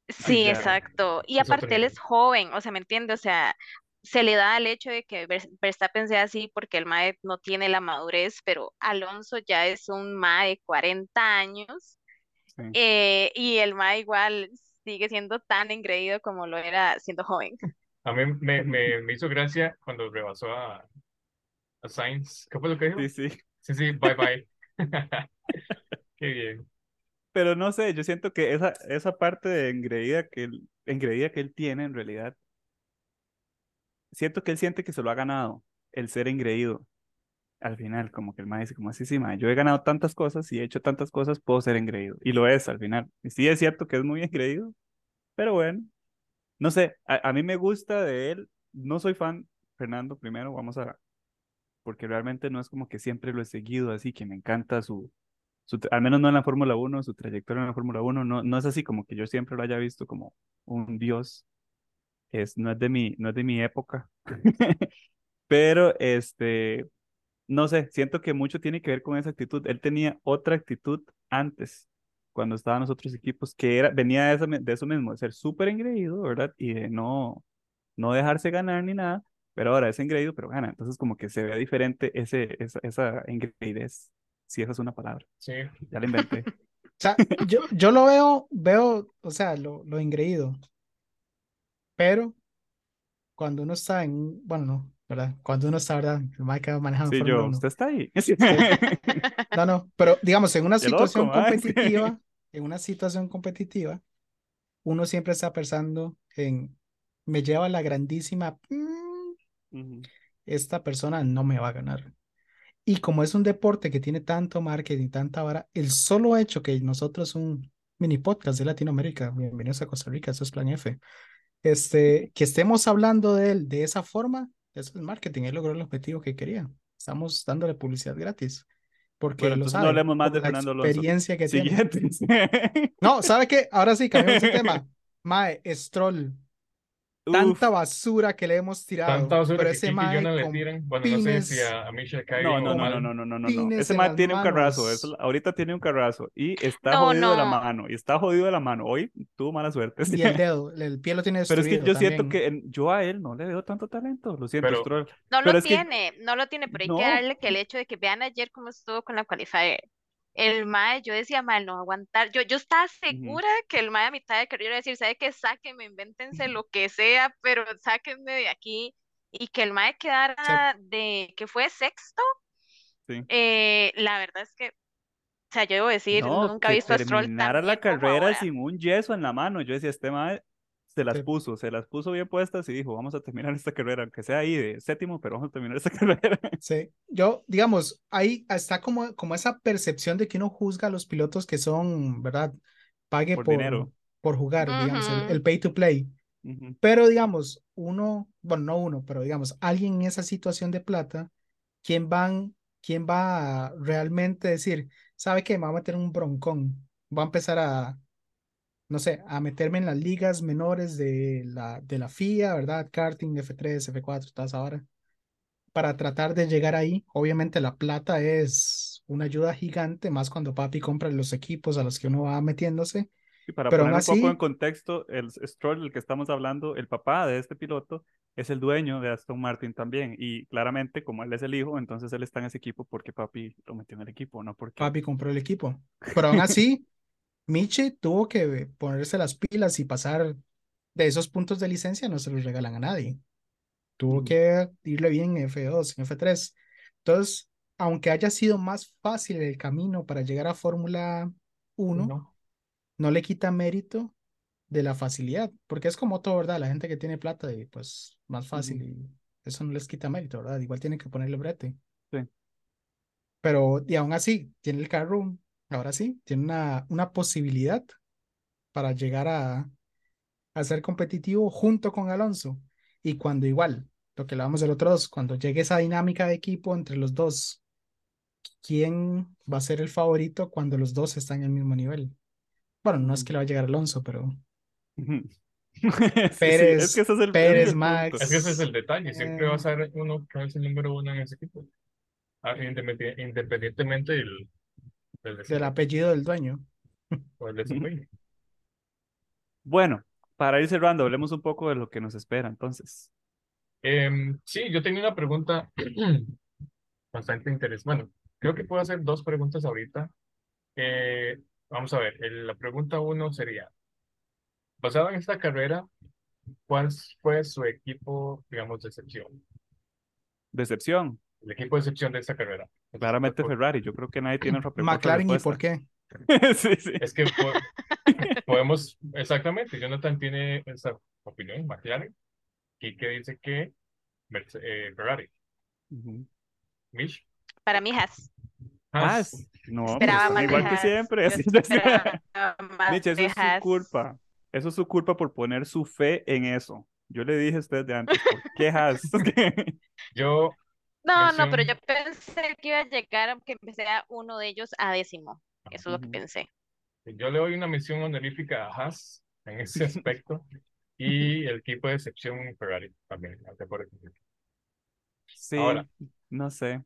Sí, exacto. Y aparte él es joven, o sea, ¿me entiende? O sea, se le da el hecho de que Vers- Verstappen sea así porque el MAE no tiene la madurez, pero Alonso ya es un MAE de 40 años Sí. eh, y el MAE igual sigue siendo tan engreído como lo era siendo joven. A mí me, me, me hizo gracia cuando rebasó a, a Sainz. ¿Qué fue lo que dijo? Sí, sí. Sí, sí, bye bye. Qué bien. Pero no sé, yo siento que esa, esa parte de engreída que él, engreída que él tiene en realidad, siento que él siente que se lo ha ganado, el ser engreído. Al final, como que el maestro dice, como así, sí, mae, yo he ganado tantas cosas y he hecho tantas cosas, puedo ser engreído. Y lo es al final. Y sí es cierto que es muy engreído, pero bueno, no sé, a, a mí me gusta de él, no soy fan, Fernando, primero, vamos a, porque realmente no es como que siempre lo he seguido así, que me encanta su, su al menos no en la Fórmula 1, su trayectoria en la Fórmula 1, no, no es así como que yo siempre lo haya visto como un dios, es, no, es de mi, no es de mi época, pero este, no sé, siento que mucho tiene que ver con esa actitud, él tenía otra actitud antes, cuando estaba en los otros equipos, que era, venía de eso, de eso mismo, de ser súper engreído, ¿verdad? Y de no, no dejarse ganar ni nada, pero ahora es engreído, pero gana. Entonces como que se ve diferente ese, esa, esa engreidez, si esa es una palabra. Sí. Ya la inventé. O sea, yo, yo lo veo, veo, o sea, lo, lo engreído. Pero cuando uno está en, bueno, no, ¿verdad? Cuando uno está, ¿verdad? El Mike ha manejado Sí, yo, 1. usted está ahí. No, no, pero digamos, en una Qué loco, situación sí. competitiva, en una situación competitiva, uno siempre está pensando en, me lleva la grandísima, "Mm, esta persona no me va a ganar. Y como es un deporte que tiene tanto marketing, tanta vara, el solo hecho que nosotros, un mini podcast de Latinoamérica, bienvenidos a Costa Rica, eso es Plan F, este, que estemos hablando de él de esa forma, eso es marketing, él logró el objetivo que quería. Estamos dándole publicidad gratis, porque Bueno, lo no hablemos más de la Fernando experiencia que tiene. Siguiente. No, ¿sabe qué? Ahora sí, cambiamos de tema. Mae, Stroll, Uf, tanta basura que le hemos tirado, Tanta basura pero que ese Kiki y mae Jonah le tiran. Bueno, no sé si pines- a, a Misha cae no, no, no, no, no, no, no, no. pines Ese las tiene un carrazo. manos. eso- ahorita tiene un carrazo. Y está No, jodido de la no. mano. Y está jodido de la mano. Hoy tuvo mala suerte. Y el dedo, el pie lo tiene Pero es que destruido yo siento también. que en- yo a él no le veo tanto talento. Lo siento, Pero- Stroll. No Pero lo es que- tiene, no lo tiene, pero hay No. que darle que el hecho de que vean ayer cómo estuvo con la qualifier. El mae, yo decía, mal, no aguantar. Yo, yo estaba segura que el mae a mitad de carrera iba a decir, ¿sabe qué? Sáquenme, invéntense lo que sea, pero sáquenme de aquí. Y que el mae quedara de, que fue sexto, Sí. eh, la verdad es que, o sea, yo debo decir, No, nunca he visto a Stroll terminara la carrera sin un yeso en la mano. Yo decía, este mae se las Sí. puso, se las puso bien puestas y dijo, vamos a terminar esta carrera, aunque sea ahí de séptimo, pero vamos a terminar esta carrera. Sí, yo, digamos, ahí está como, como esa percepción de que uno juzga a los pilotos que son, ¿verdad? Pague Por por, dinero. por jugar, digamos, el, pay to play. Pero digamos, uno, bueno, no uno, pero digamos, alguien en esa situación de plata, ¿quién van, quién va a realmente decir, ¿sabe qué? Me va a meter un broncón. Va a empezar a, no sé, a meterme en las ligas menores de la, de la FIA, ¿verdad? Karting, F3, F4, todas ahora. Para tratar de llegar ahí, obviamente la plata es una ayuda gigante, más cuando papi compra los equipos a los que uno va metiéndose. Y para Pero poner un poco así- en contexto, el Stroll del que estamos hablando, el papá de este piloto, es el dueño de Aston Martin también. Y claramente, como él es el hijo, entonces él está en ese equipo porque papi lo metió en el equipo, no porque... Papi compró el equipo. Pero aún así, Michi tuvo que ponerse las pilas y pasar de esos puntos de licencia, no se los regalan a nadie. Tuvo Ujú. que irle bien en F2, en F3. Entonces, aunque haya sido más fácil el camino para llegar a Fórmula 1, No. no le quita mérito de la facilidad, porque es como todo, ¿verdad? La gente que tiene plata y pues más fácil y eso no les quita mérito, ¿verdad? Igual tienen que ponerle brete. Sí. Pero y aún así, tiene el carro, ahora sí, tiene una, una posibilidad para llegar a, a ser competitivo junto con Alonso. Y cuando igual, lo que hablábamos del otro dos, cuando llegue esa dinámica de equipo entre los dos, ¿quién va a ser el favorito cuando los dos están en el mismo nivel? Bueno, no es que le va a llegar Alonso, pero Ujú. Sí, sí, Pérez- es que ese es el, ese es Pérez, el Max. punto. Es que ese es el detalle. Siempre Eh. va a ser uno que es el número uno en ese equipo. Ah, independi- Independientemente del, del apellido del dueño. o del desempeño. Bueno, para ir cerrando, hablemos un poco de lo que nos espera entonces. Em, sí, yo tenía una pregunta bastante interesante. Bueno, creo que puedo hacer dos preguntas ahorita. Eh, vamos a ver, el- la pregunta uno sería, basado en esta carrera, ¿cuál fue su equipo, digamos, de excepción? Decepción, El equipo de excepción de esta carrera. Claramente Por- Ferrari. Yo creo que nadie tiene otra, otra McLaren, ¿y por qué? Sí, sí. Es que po- podemos, exactamente, Jonathan tiene esa opinión, McLaren, y que dice que Merce- eh, Ferrari. Mish, Para mí, Haas. Haas. es- no, pues, más igual que Haas. siempre. Así Mitch, eso de es su Haas. culpa. Eso es su culpa por poner su fe en eso. Yo le dije a usted de antes, ¿por qué Haas? Yo, No, no, pero yo pensé que iba a llegar, aunque sea uno de ellos a décimo. Eso es lo que pensé. yo le doy una mención honorífica a Haas en ese aspecto y el equipo de excepción Ferrari también. por ejemplo. Sí, Ahora. no sé.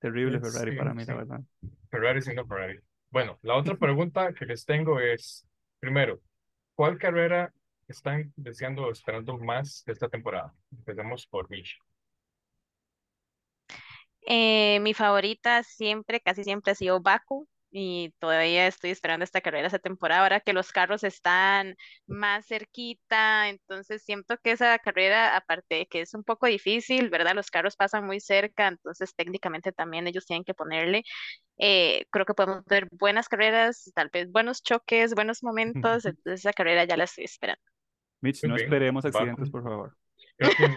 Terrible Sí, Ferrari para mí, la verdad. Ferrari siendo Ferrari. Bueno, la otra pregunta que les tengo es, primero, ¿cuál carrera están deseando o esperando más de esta temporada? Empecemos por Mish. Eh, mi favorita siempre, casi siempre ha sido Baku y todavía estoy esperando esta carrera esta temporada, ahora que los carros están más cerquita, entonces siento que esa carrera, aparte de que es un poco difícil, ¿verdad? Los carros pasan muy cerca, entonces técnicamente también ellos tienen que ponerle, eh, creo que podemos ver buenas carreras, tal vez buenos choques, buenos momentos, entonces esa carrera ya la estoy esperando. Mitch, Muy no esperemos Baku. accidentes, por favor. Creo que,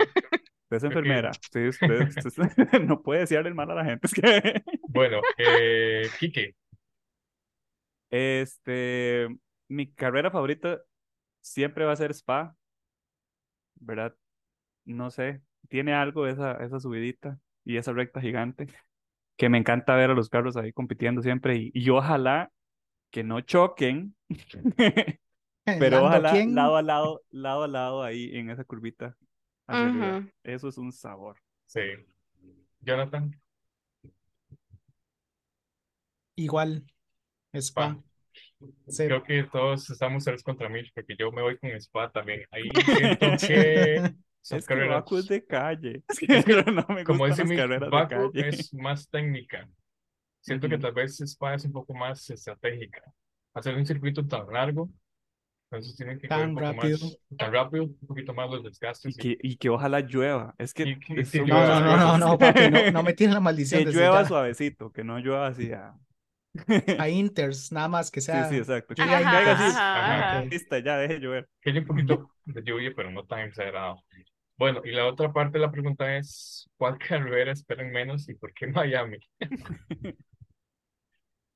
Usted es enfermera. Sí, usted, usted- no puede desearle el mal a la gente. Es que, bueno, eh, Quique, este, mi carrera favorita siempre va a ser Spa, ¿verdad? No sé, tiene algo esa, esa subidita y esa recta gigante que me encanta ver a los carros ahí compitiendo siempre y, y ojalá que no choquen, pero ojalá ¿quién? lado a lado, lado a lado ahí en esa curvita hacia arriba. Ujú. Eso es un sabor. sí. Jonathan, Igual, Spa. Creo que todos estamos ceros contra Mish porque yo me voy con Spa también. Ahí siento que son Es que carreras, Baku es de calle. Es Es que, que no me como dice de Baku calle. es más técnica. Siento que tal vez Spa es un poco más estratégica. Hacer un circuito tan largo, entonces tienen que Tan un poco rápido. más, tan rápido, un poquito más los Y desgastes. y- que, y que ojalá llueva. Es que Y que- es- No, no, no, no, no, papi, no, no me tienes la maldición Que llueva ya. suavecito, que no llueva así a... A Inters, nada más que Sí, sea. sí, exacto. Que Ajá, caiga así. ajá, Ajá. ajá. Lista, ya, deje llover. que haya un poquito de lluvia, pero no tan exagerado. Bueno, y la otra parte de la pregunta es, ¿cuál carrera esperan menos y por qué Miami?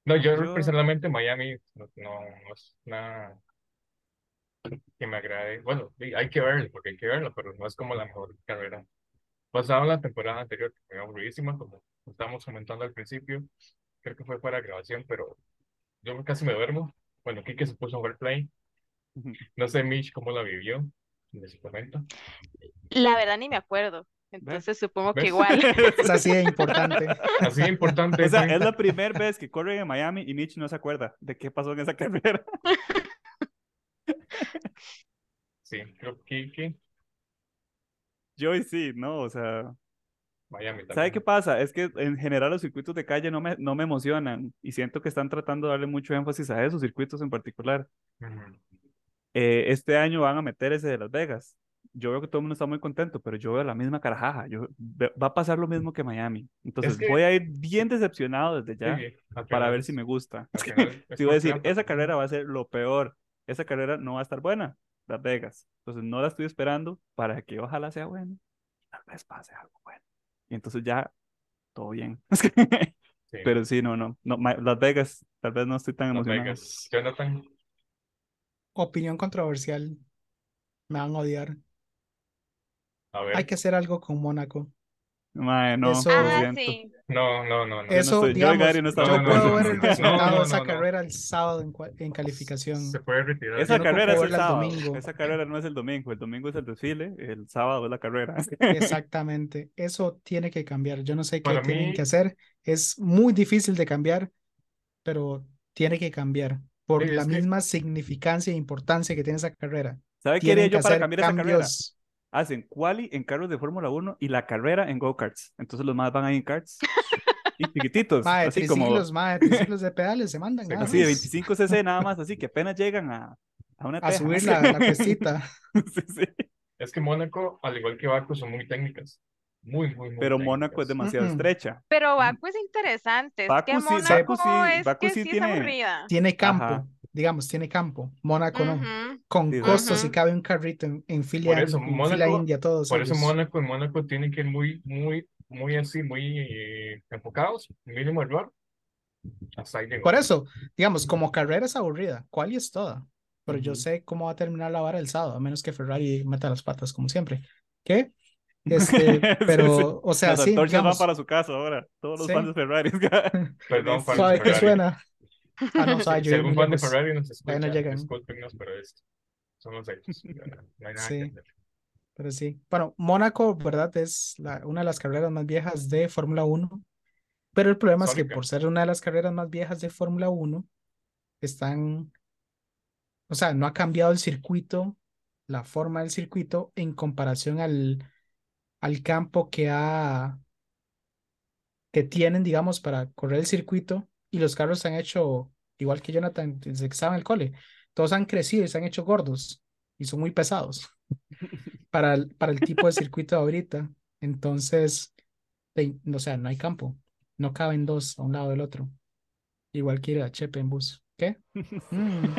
No, yo, Yo- personalmente Miami no, no, no es nada que me agrade. Bueno, sí, hay que verlo, porque hay que verlo, pero no es como la mejor carrera. Pasado la temporada anterior, que fue aburridísima, como estábamos comentando al principio, creo que fue para grabación, pero yo casi me duermo. Bueno, Kike se puso a ver play. No sé, Mitch, cómo la vivió en ese momento. La verdad ni me acuerdo, entonces supongo que ¿Ves? igual. Es así de importante. Así de importante O sea, es la primera vez que corren en Miami y Mitch no se acuerda de qué pasó en esa carrera. Sí, creo que, que Yo y sí, no, o sea, Miami también. ¿sabe qué pasa? Es que en general los circuitos de calle no me, no me emocionan y siento que están tratando de darle mucho énfasis a esos circuitos en particular. Eh, este año van a meter ese de Las Vegas. Yo veo que todo el mundo está muy contento, pero yo veo la misma carajaja. Yo, va a pasar lo mismo que Miami. Entonces que- voy a ir bien decepcionado desde ya Sí, para ver si me gusta. Si voy a decir, esa carrera va a ser lo peor. Esa carrera no va a estar buena. Las Vegas. Entonces no la estoy esperando para que ojalá sea buena. Tal vez pase algo bueno. Y entonces ya, todo bien. Sí, Pero sí, no, no. no Las Vegas, tal vez no estoy tan Las emocionado. Vegas. Jonathan, Opinión controversial. Me van a odiar. a ver. Hay que hacer algo con Mónaco. Mae, no, Eso- Ah, sí. No, no, no, no. Yo no Eso, estoy- yo y digamos, Gary no yo de puedo ver el No, resultado no, de esa no, no. carrera el sábado en, en calificación. Se puede retirar. Esa Yo no carrera es el sábado. domingo. Esa carrera no es el domingo. El domingo es el desfile. El sábado es la carrera. Exactamente. Eso tiene que cambiar. Yo no sé qué Para tienen mí- que hacer. Es muy difícil de cambiar, pero tiene que cambiar por Sí, la es que- misma significancia e importancia que tiene esa carrera. ¿Sabe qué haría yo para cambiar esa carrera? Hacen quali en carros de Fórmula 1 y la carrera en go-karts. Entonces los más van ahí en karts. Y chiquititos. Mae, así como mae, triciclos de pedales se mandan. Sí, nada así de más 25 cc nada más. Así que apenas llegan a, a una A teja. subir la, la cuestita. Sí, sí. Es que Mónaco, al igual que Baku, son muy técnicas. muy, muy, muy pero Mónaco es demasiado Mm, mm. estrecha. Pero Baku es interesante. Es que Baku sí, Mónaco Baku sí, es que sí es tiene- aburrida. Tiene campo, Ajá. Digamos, tiene campo. Mónaco no. Ujú. Con Sí, costos y Ujú. cabe un carrito en, en fila, Por eso, en fila Mónaco- india, todos Por eso. Mónaco, en Mónaco tienen que ir muy, muy, muy así, muy eh, enfocados, mínimo error. Hasta ahí llegó. Por eso, digamos, como carrera es aburrida, quali es toda. Pero yo Ujú. sé cómo va a terminar la vara el sábado, a menos que Ferrari meta las patas, como siempre. ¿Qué? Este, Sí, pero, sí. o sea, Las sí, digamos, van para su casa ahora. Todos los Sí. fans de Ferrari. Perdón, de suave que Ferrari. suena. Ah, no, Si, suave, si yo algún fan de. Ferrari nos escucha, no llegan. discúlpenos, pero es, son los hechos. No hay nada Sí. que hacer. Pero sí. Bueno, Mónaco, ¿verdad? Es la, una de las carreras más viejas de Fórmula 1. Pero el problema es que por ser una de las carreras más viejas de Fórmula 1, están, o sea, no ha cambiado el circuito, la forma del circuito en comparación al, al campo que ha, que tienen, digamos, para correr el circuito. Y los carros se han hecho, igual que Jonathan, desde que estaba en el cole, todos han crecido y se han hecho gordos y son muy pesados para el, para el tipo de circuito de ahorita. Entonces, de- o sea, no hay campo. No caben dos a un lado del otro. Igual que ir a Chepe en bus. ¿Qué? Mm,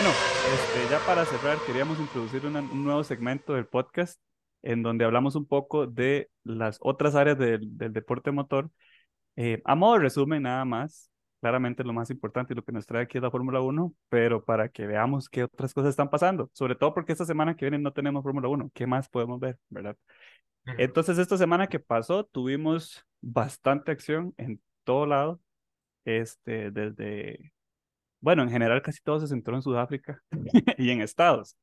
Bueno, este, ya para cerrar, queríamos introducir una- un nuevo segmento del podcast en donde hablamos un poco de las otras áreas del, del deporte motor. Eh, a modo de resumen, nada más. Claramente lo más importante y lo que nos trae aquí es la Fórmula 1, pero para que veamos qué otras cosas están pasando, sobre todo porque esta semana que viene no tenemos Fórmula 1, ¿qué más podemos ver, verdad? Entonces, esta semana que pasó, tuvimos bastante acción en todo lado, este, desde, bueno, en general casi todo se centró en Sudáfrica y en Estados.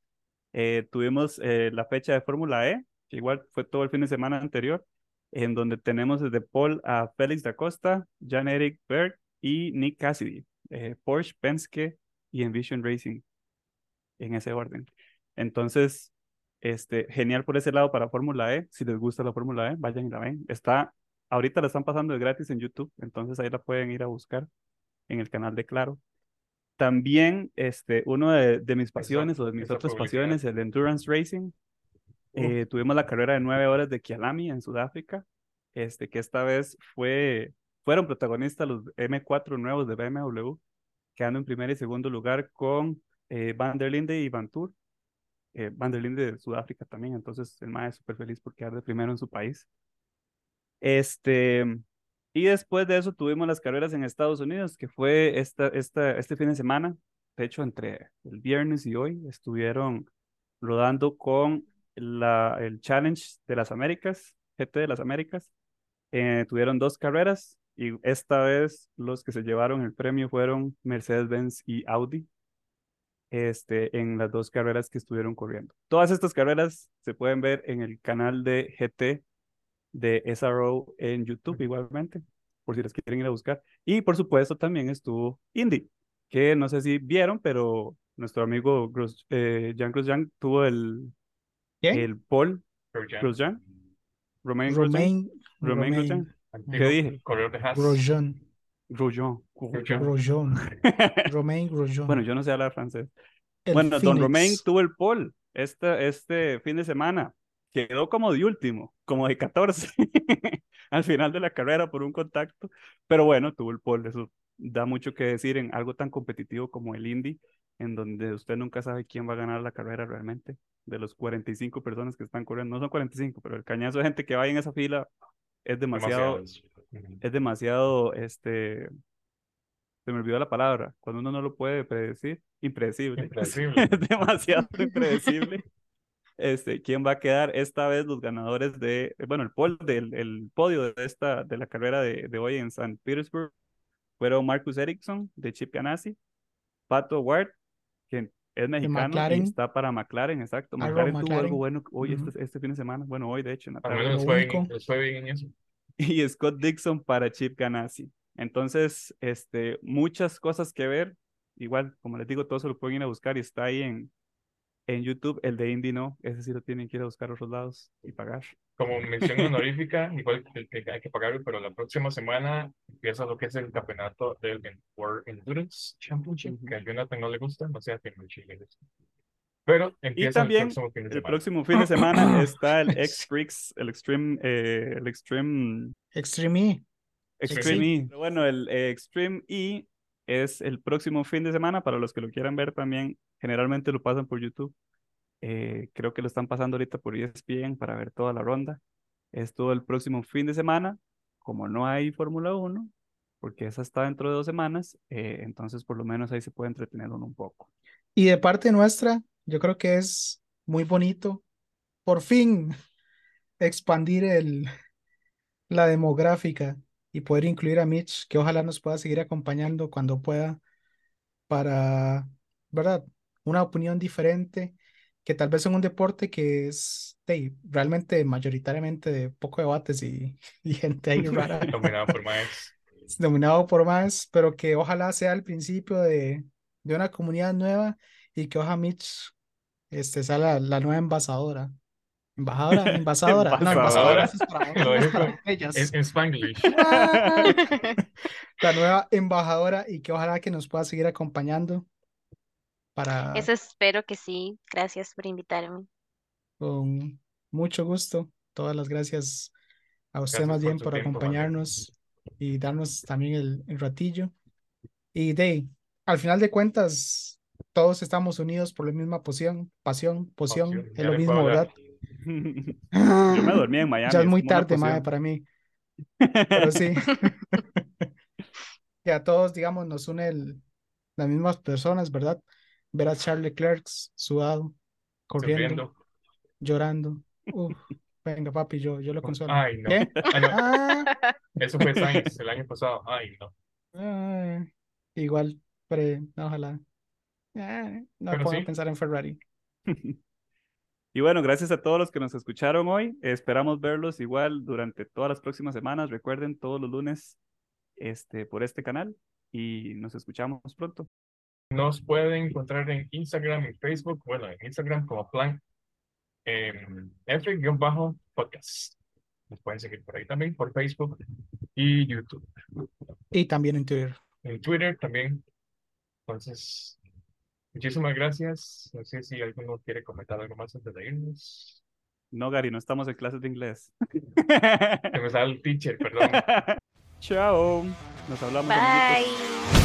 Eh, tuvimos eh, la fecha de Fórmula E, que igual fue todo el fin de semana anterior, en donde tenemos desde Paul a Félix da Costa, Jan-Eric Berg y Nick Cassidy, eh, Porsche, Penske y Envision Racing, en ese orden. Entonces, este, genial por ese lado para Fórmula E. Si les gusta la Fórmula E, vayan y la ven. Está, ahorita la están pasando gratis en YouTube, entonces ahí la pueden ir a buscar en el canal de Claro. También, este, uno de, de mis pasiones o de mis esa otras pasiones, el Endurance Racing. Eh, tuvimos la carrera de nueve horas de Kialami en Sudáfrica, este, que esta vez fue, fueron protagonistas los M4 nuevos de BMW, quedando en primer y segundo lugar con eh, Van der Linde y Van Tour. Eh, Van der Linde de Sudáfrica también, entonces el mae es súper feliz por quedar de primero en su país. Este, y después de eso tuvimos las carreras en Estados Unidos, que fue esta, esta, este fin de semana. De hecho, entre el viernes y hoy estuvieron rodando con la, el Challenge de las Américas, GT de las Américas. Eh, tuvieron dos carreras y esta vez los que se llevaron el premio fueron Mercedes-Benz y Audi este, en las dos carreras que estuvieron corriendo. Todas estas carreras se pueden ver en el canal de GT de SRO en YouTube igualmente, por si las quieren ir a buscar. Y por supuesto también estuvo Indy, que no sé si vieron, pero nuestro amigo Gros- eh, Jean Grosjean tuvo el, ¿Quién? el pole, Grosjean. Grosjean, Romain Grosjean, Romain, ¿Qué dije? Grosjean, Grosjean. Grosjean. Romain Grosjean. Bueno, yo no sé hablar francés. El Bueno, Don Phoenix. Romain tuvo el pole este, este fin de semana. Quedó como de último, como de 14 al final de la carrera por un contacto. Pero bueno, tuvo el pole. Eso da mucho que decir en algo tan competitivo como el Indy, en donde usted nunca sabe quién va a ganar la carrera realmente. De los 45 personas que están corriendo, no son 45, pero el cañazo de gente que va en esa fila es demasiado, Demasiados. Es demasiado, este, se me olvidó la palabra, cuando uno no lo puede predecir, impredecible. Impredecible. es demasiado impredecible. Este, ¿quién va a quedar esta vez los ganadores de, bueno, el, pol, del, el podio de esta, de la carrera de, de hoy en San Petersburg? Fueron Marcus Ericsson de Chip Ganassi, Pato Ward, que es mexicano y McLaren. está para McLaren, exacto. Arroba McLaren tuvo McLaren. algo bueno hoy, Ujú. este, este fin de semana, bueno, hoy de hecho, en la tarde Lo fue bien, les fue bien en eso. y Scott Dixon para Chip Ganassi. Entonces, este, muchas cosas que ver. Igual, como les digo, todo se lo pueden ir a buscar y está ahí en, en YouTube, el de Indy no, ese sí lo tienen que ir a buscar a otros lados y pagar. Como mención honorífica, igual que, que hay que pagarlo, pero la próxima semana empieza lo que es el campeonato del World Endurance Championship, que a Jonathan no le gusta, no sé a quién le gusta. Pero Y empieza el también próximo fin de el próximo fin de semana está el X-Freaks, el Extreme, eh, el Extreme Extreme E. Extreme E. Pero bueno, el eh, Extreme E es el próximo fin de semana. Para los que lo quieran ver también, generalmente lo pasan por YouTube. Eh, creo que lo están pasando ahorita por ESPN para ver toda la ronda. Es todo el próximo fin de semana. Como no hay Fórmula 1, porque esa está dentro de dos semanas, eh, entonces por lo menos ahí se puede entretener uno un poco. Y de parte nuestra, yo creo que es muy bonito por fin expandir el, la demográfica y poder incluir a Mitch, que ojalá nos pueda seguir acompañando cuando pueda para, ¿verdad? Una opinión diferente, que tal vez en un deporte que es hey, realmente mayoritariamente de poco debates y, y gente ahí rara Dominado por Maes. dominado por más, pero que ojalá sea el principio de, de una comunidad nueva y que ojalá Mitch este, sea la, la nueva embajadora. Embajadora, embajadora, no, embajadora Embajadora. eso es para ellas. En, en Spanglish. La nueva embajadora y que ojalá que nos pueda seguir acompañando para Eso espero que sí. Gracias por invitarme. con mucho gusto. Todas las gracias a usted Gracias más bien por tiempo, Vale. acompañarnos y darnos también el, el ratillo. Y de, al final de cuentas, todos estamos unidos por la misma pasión, pasión, poción, Poción, es ya lo mismo, ¿verdad? Hablar. Yo me dormí en Miami. Ya es muy una tarde, poción. para mí. Pero sí. Que a todos, digamos, nos une el- las mismas personas, ¿verdad? Ver a Charles Leclerc sudado, corriendo, Sufriendo. llorando. Uf, venga, papi, yo, yo lo consuelo. Ay, no. ¿Qué? Ah, no. Ah, Eso fue Sainz el año pasado. Ay, no. ah, igual, pero no, ojalá. Ah, no Pero puedo sí. pensar en Ferrari. Y bueno, gracias a todos los que nos escucharon hoy. Esperamos verlos igual durante todas las próximas semanas. Recuerden, todos los lunes este, por este canal y nos escuchamos pronto. Nos pueden encontrar en Instagram y Facebook. Bueno, en Instagram como plan em, F-podcast. Nos pueden seguir por ahí también, por Facebook y YouTube. Y también en Twitter. En Twitter también. Entonces, muchísimas gracias. No sé si alguno quiere comentar algo más antes de irnos. No, Gary, no estamos en clases de inglés. Se me sale el teacher, perdón. Chao. Nos hablamos. Bye.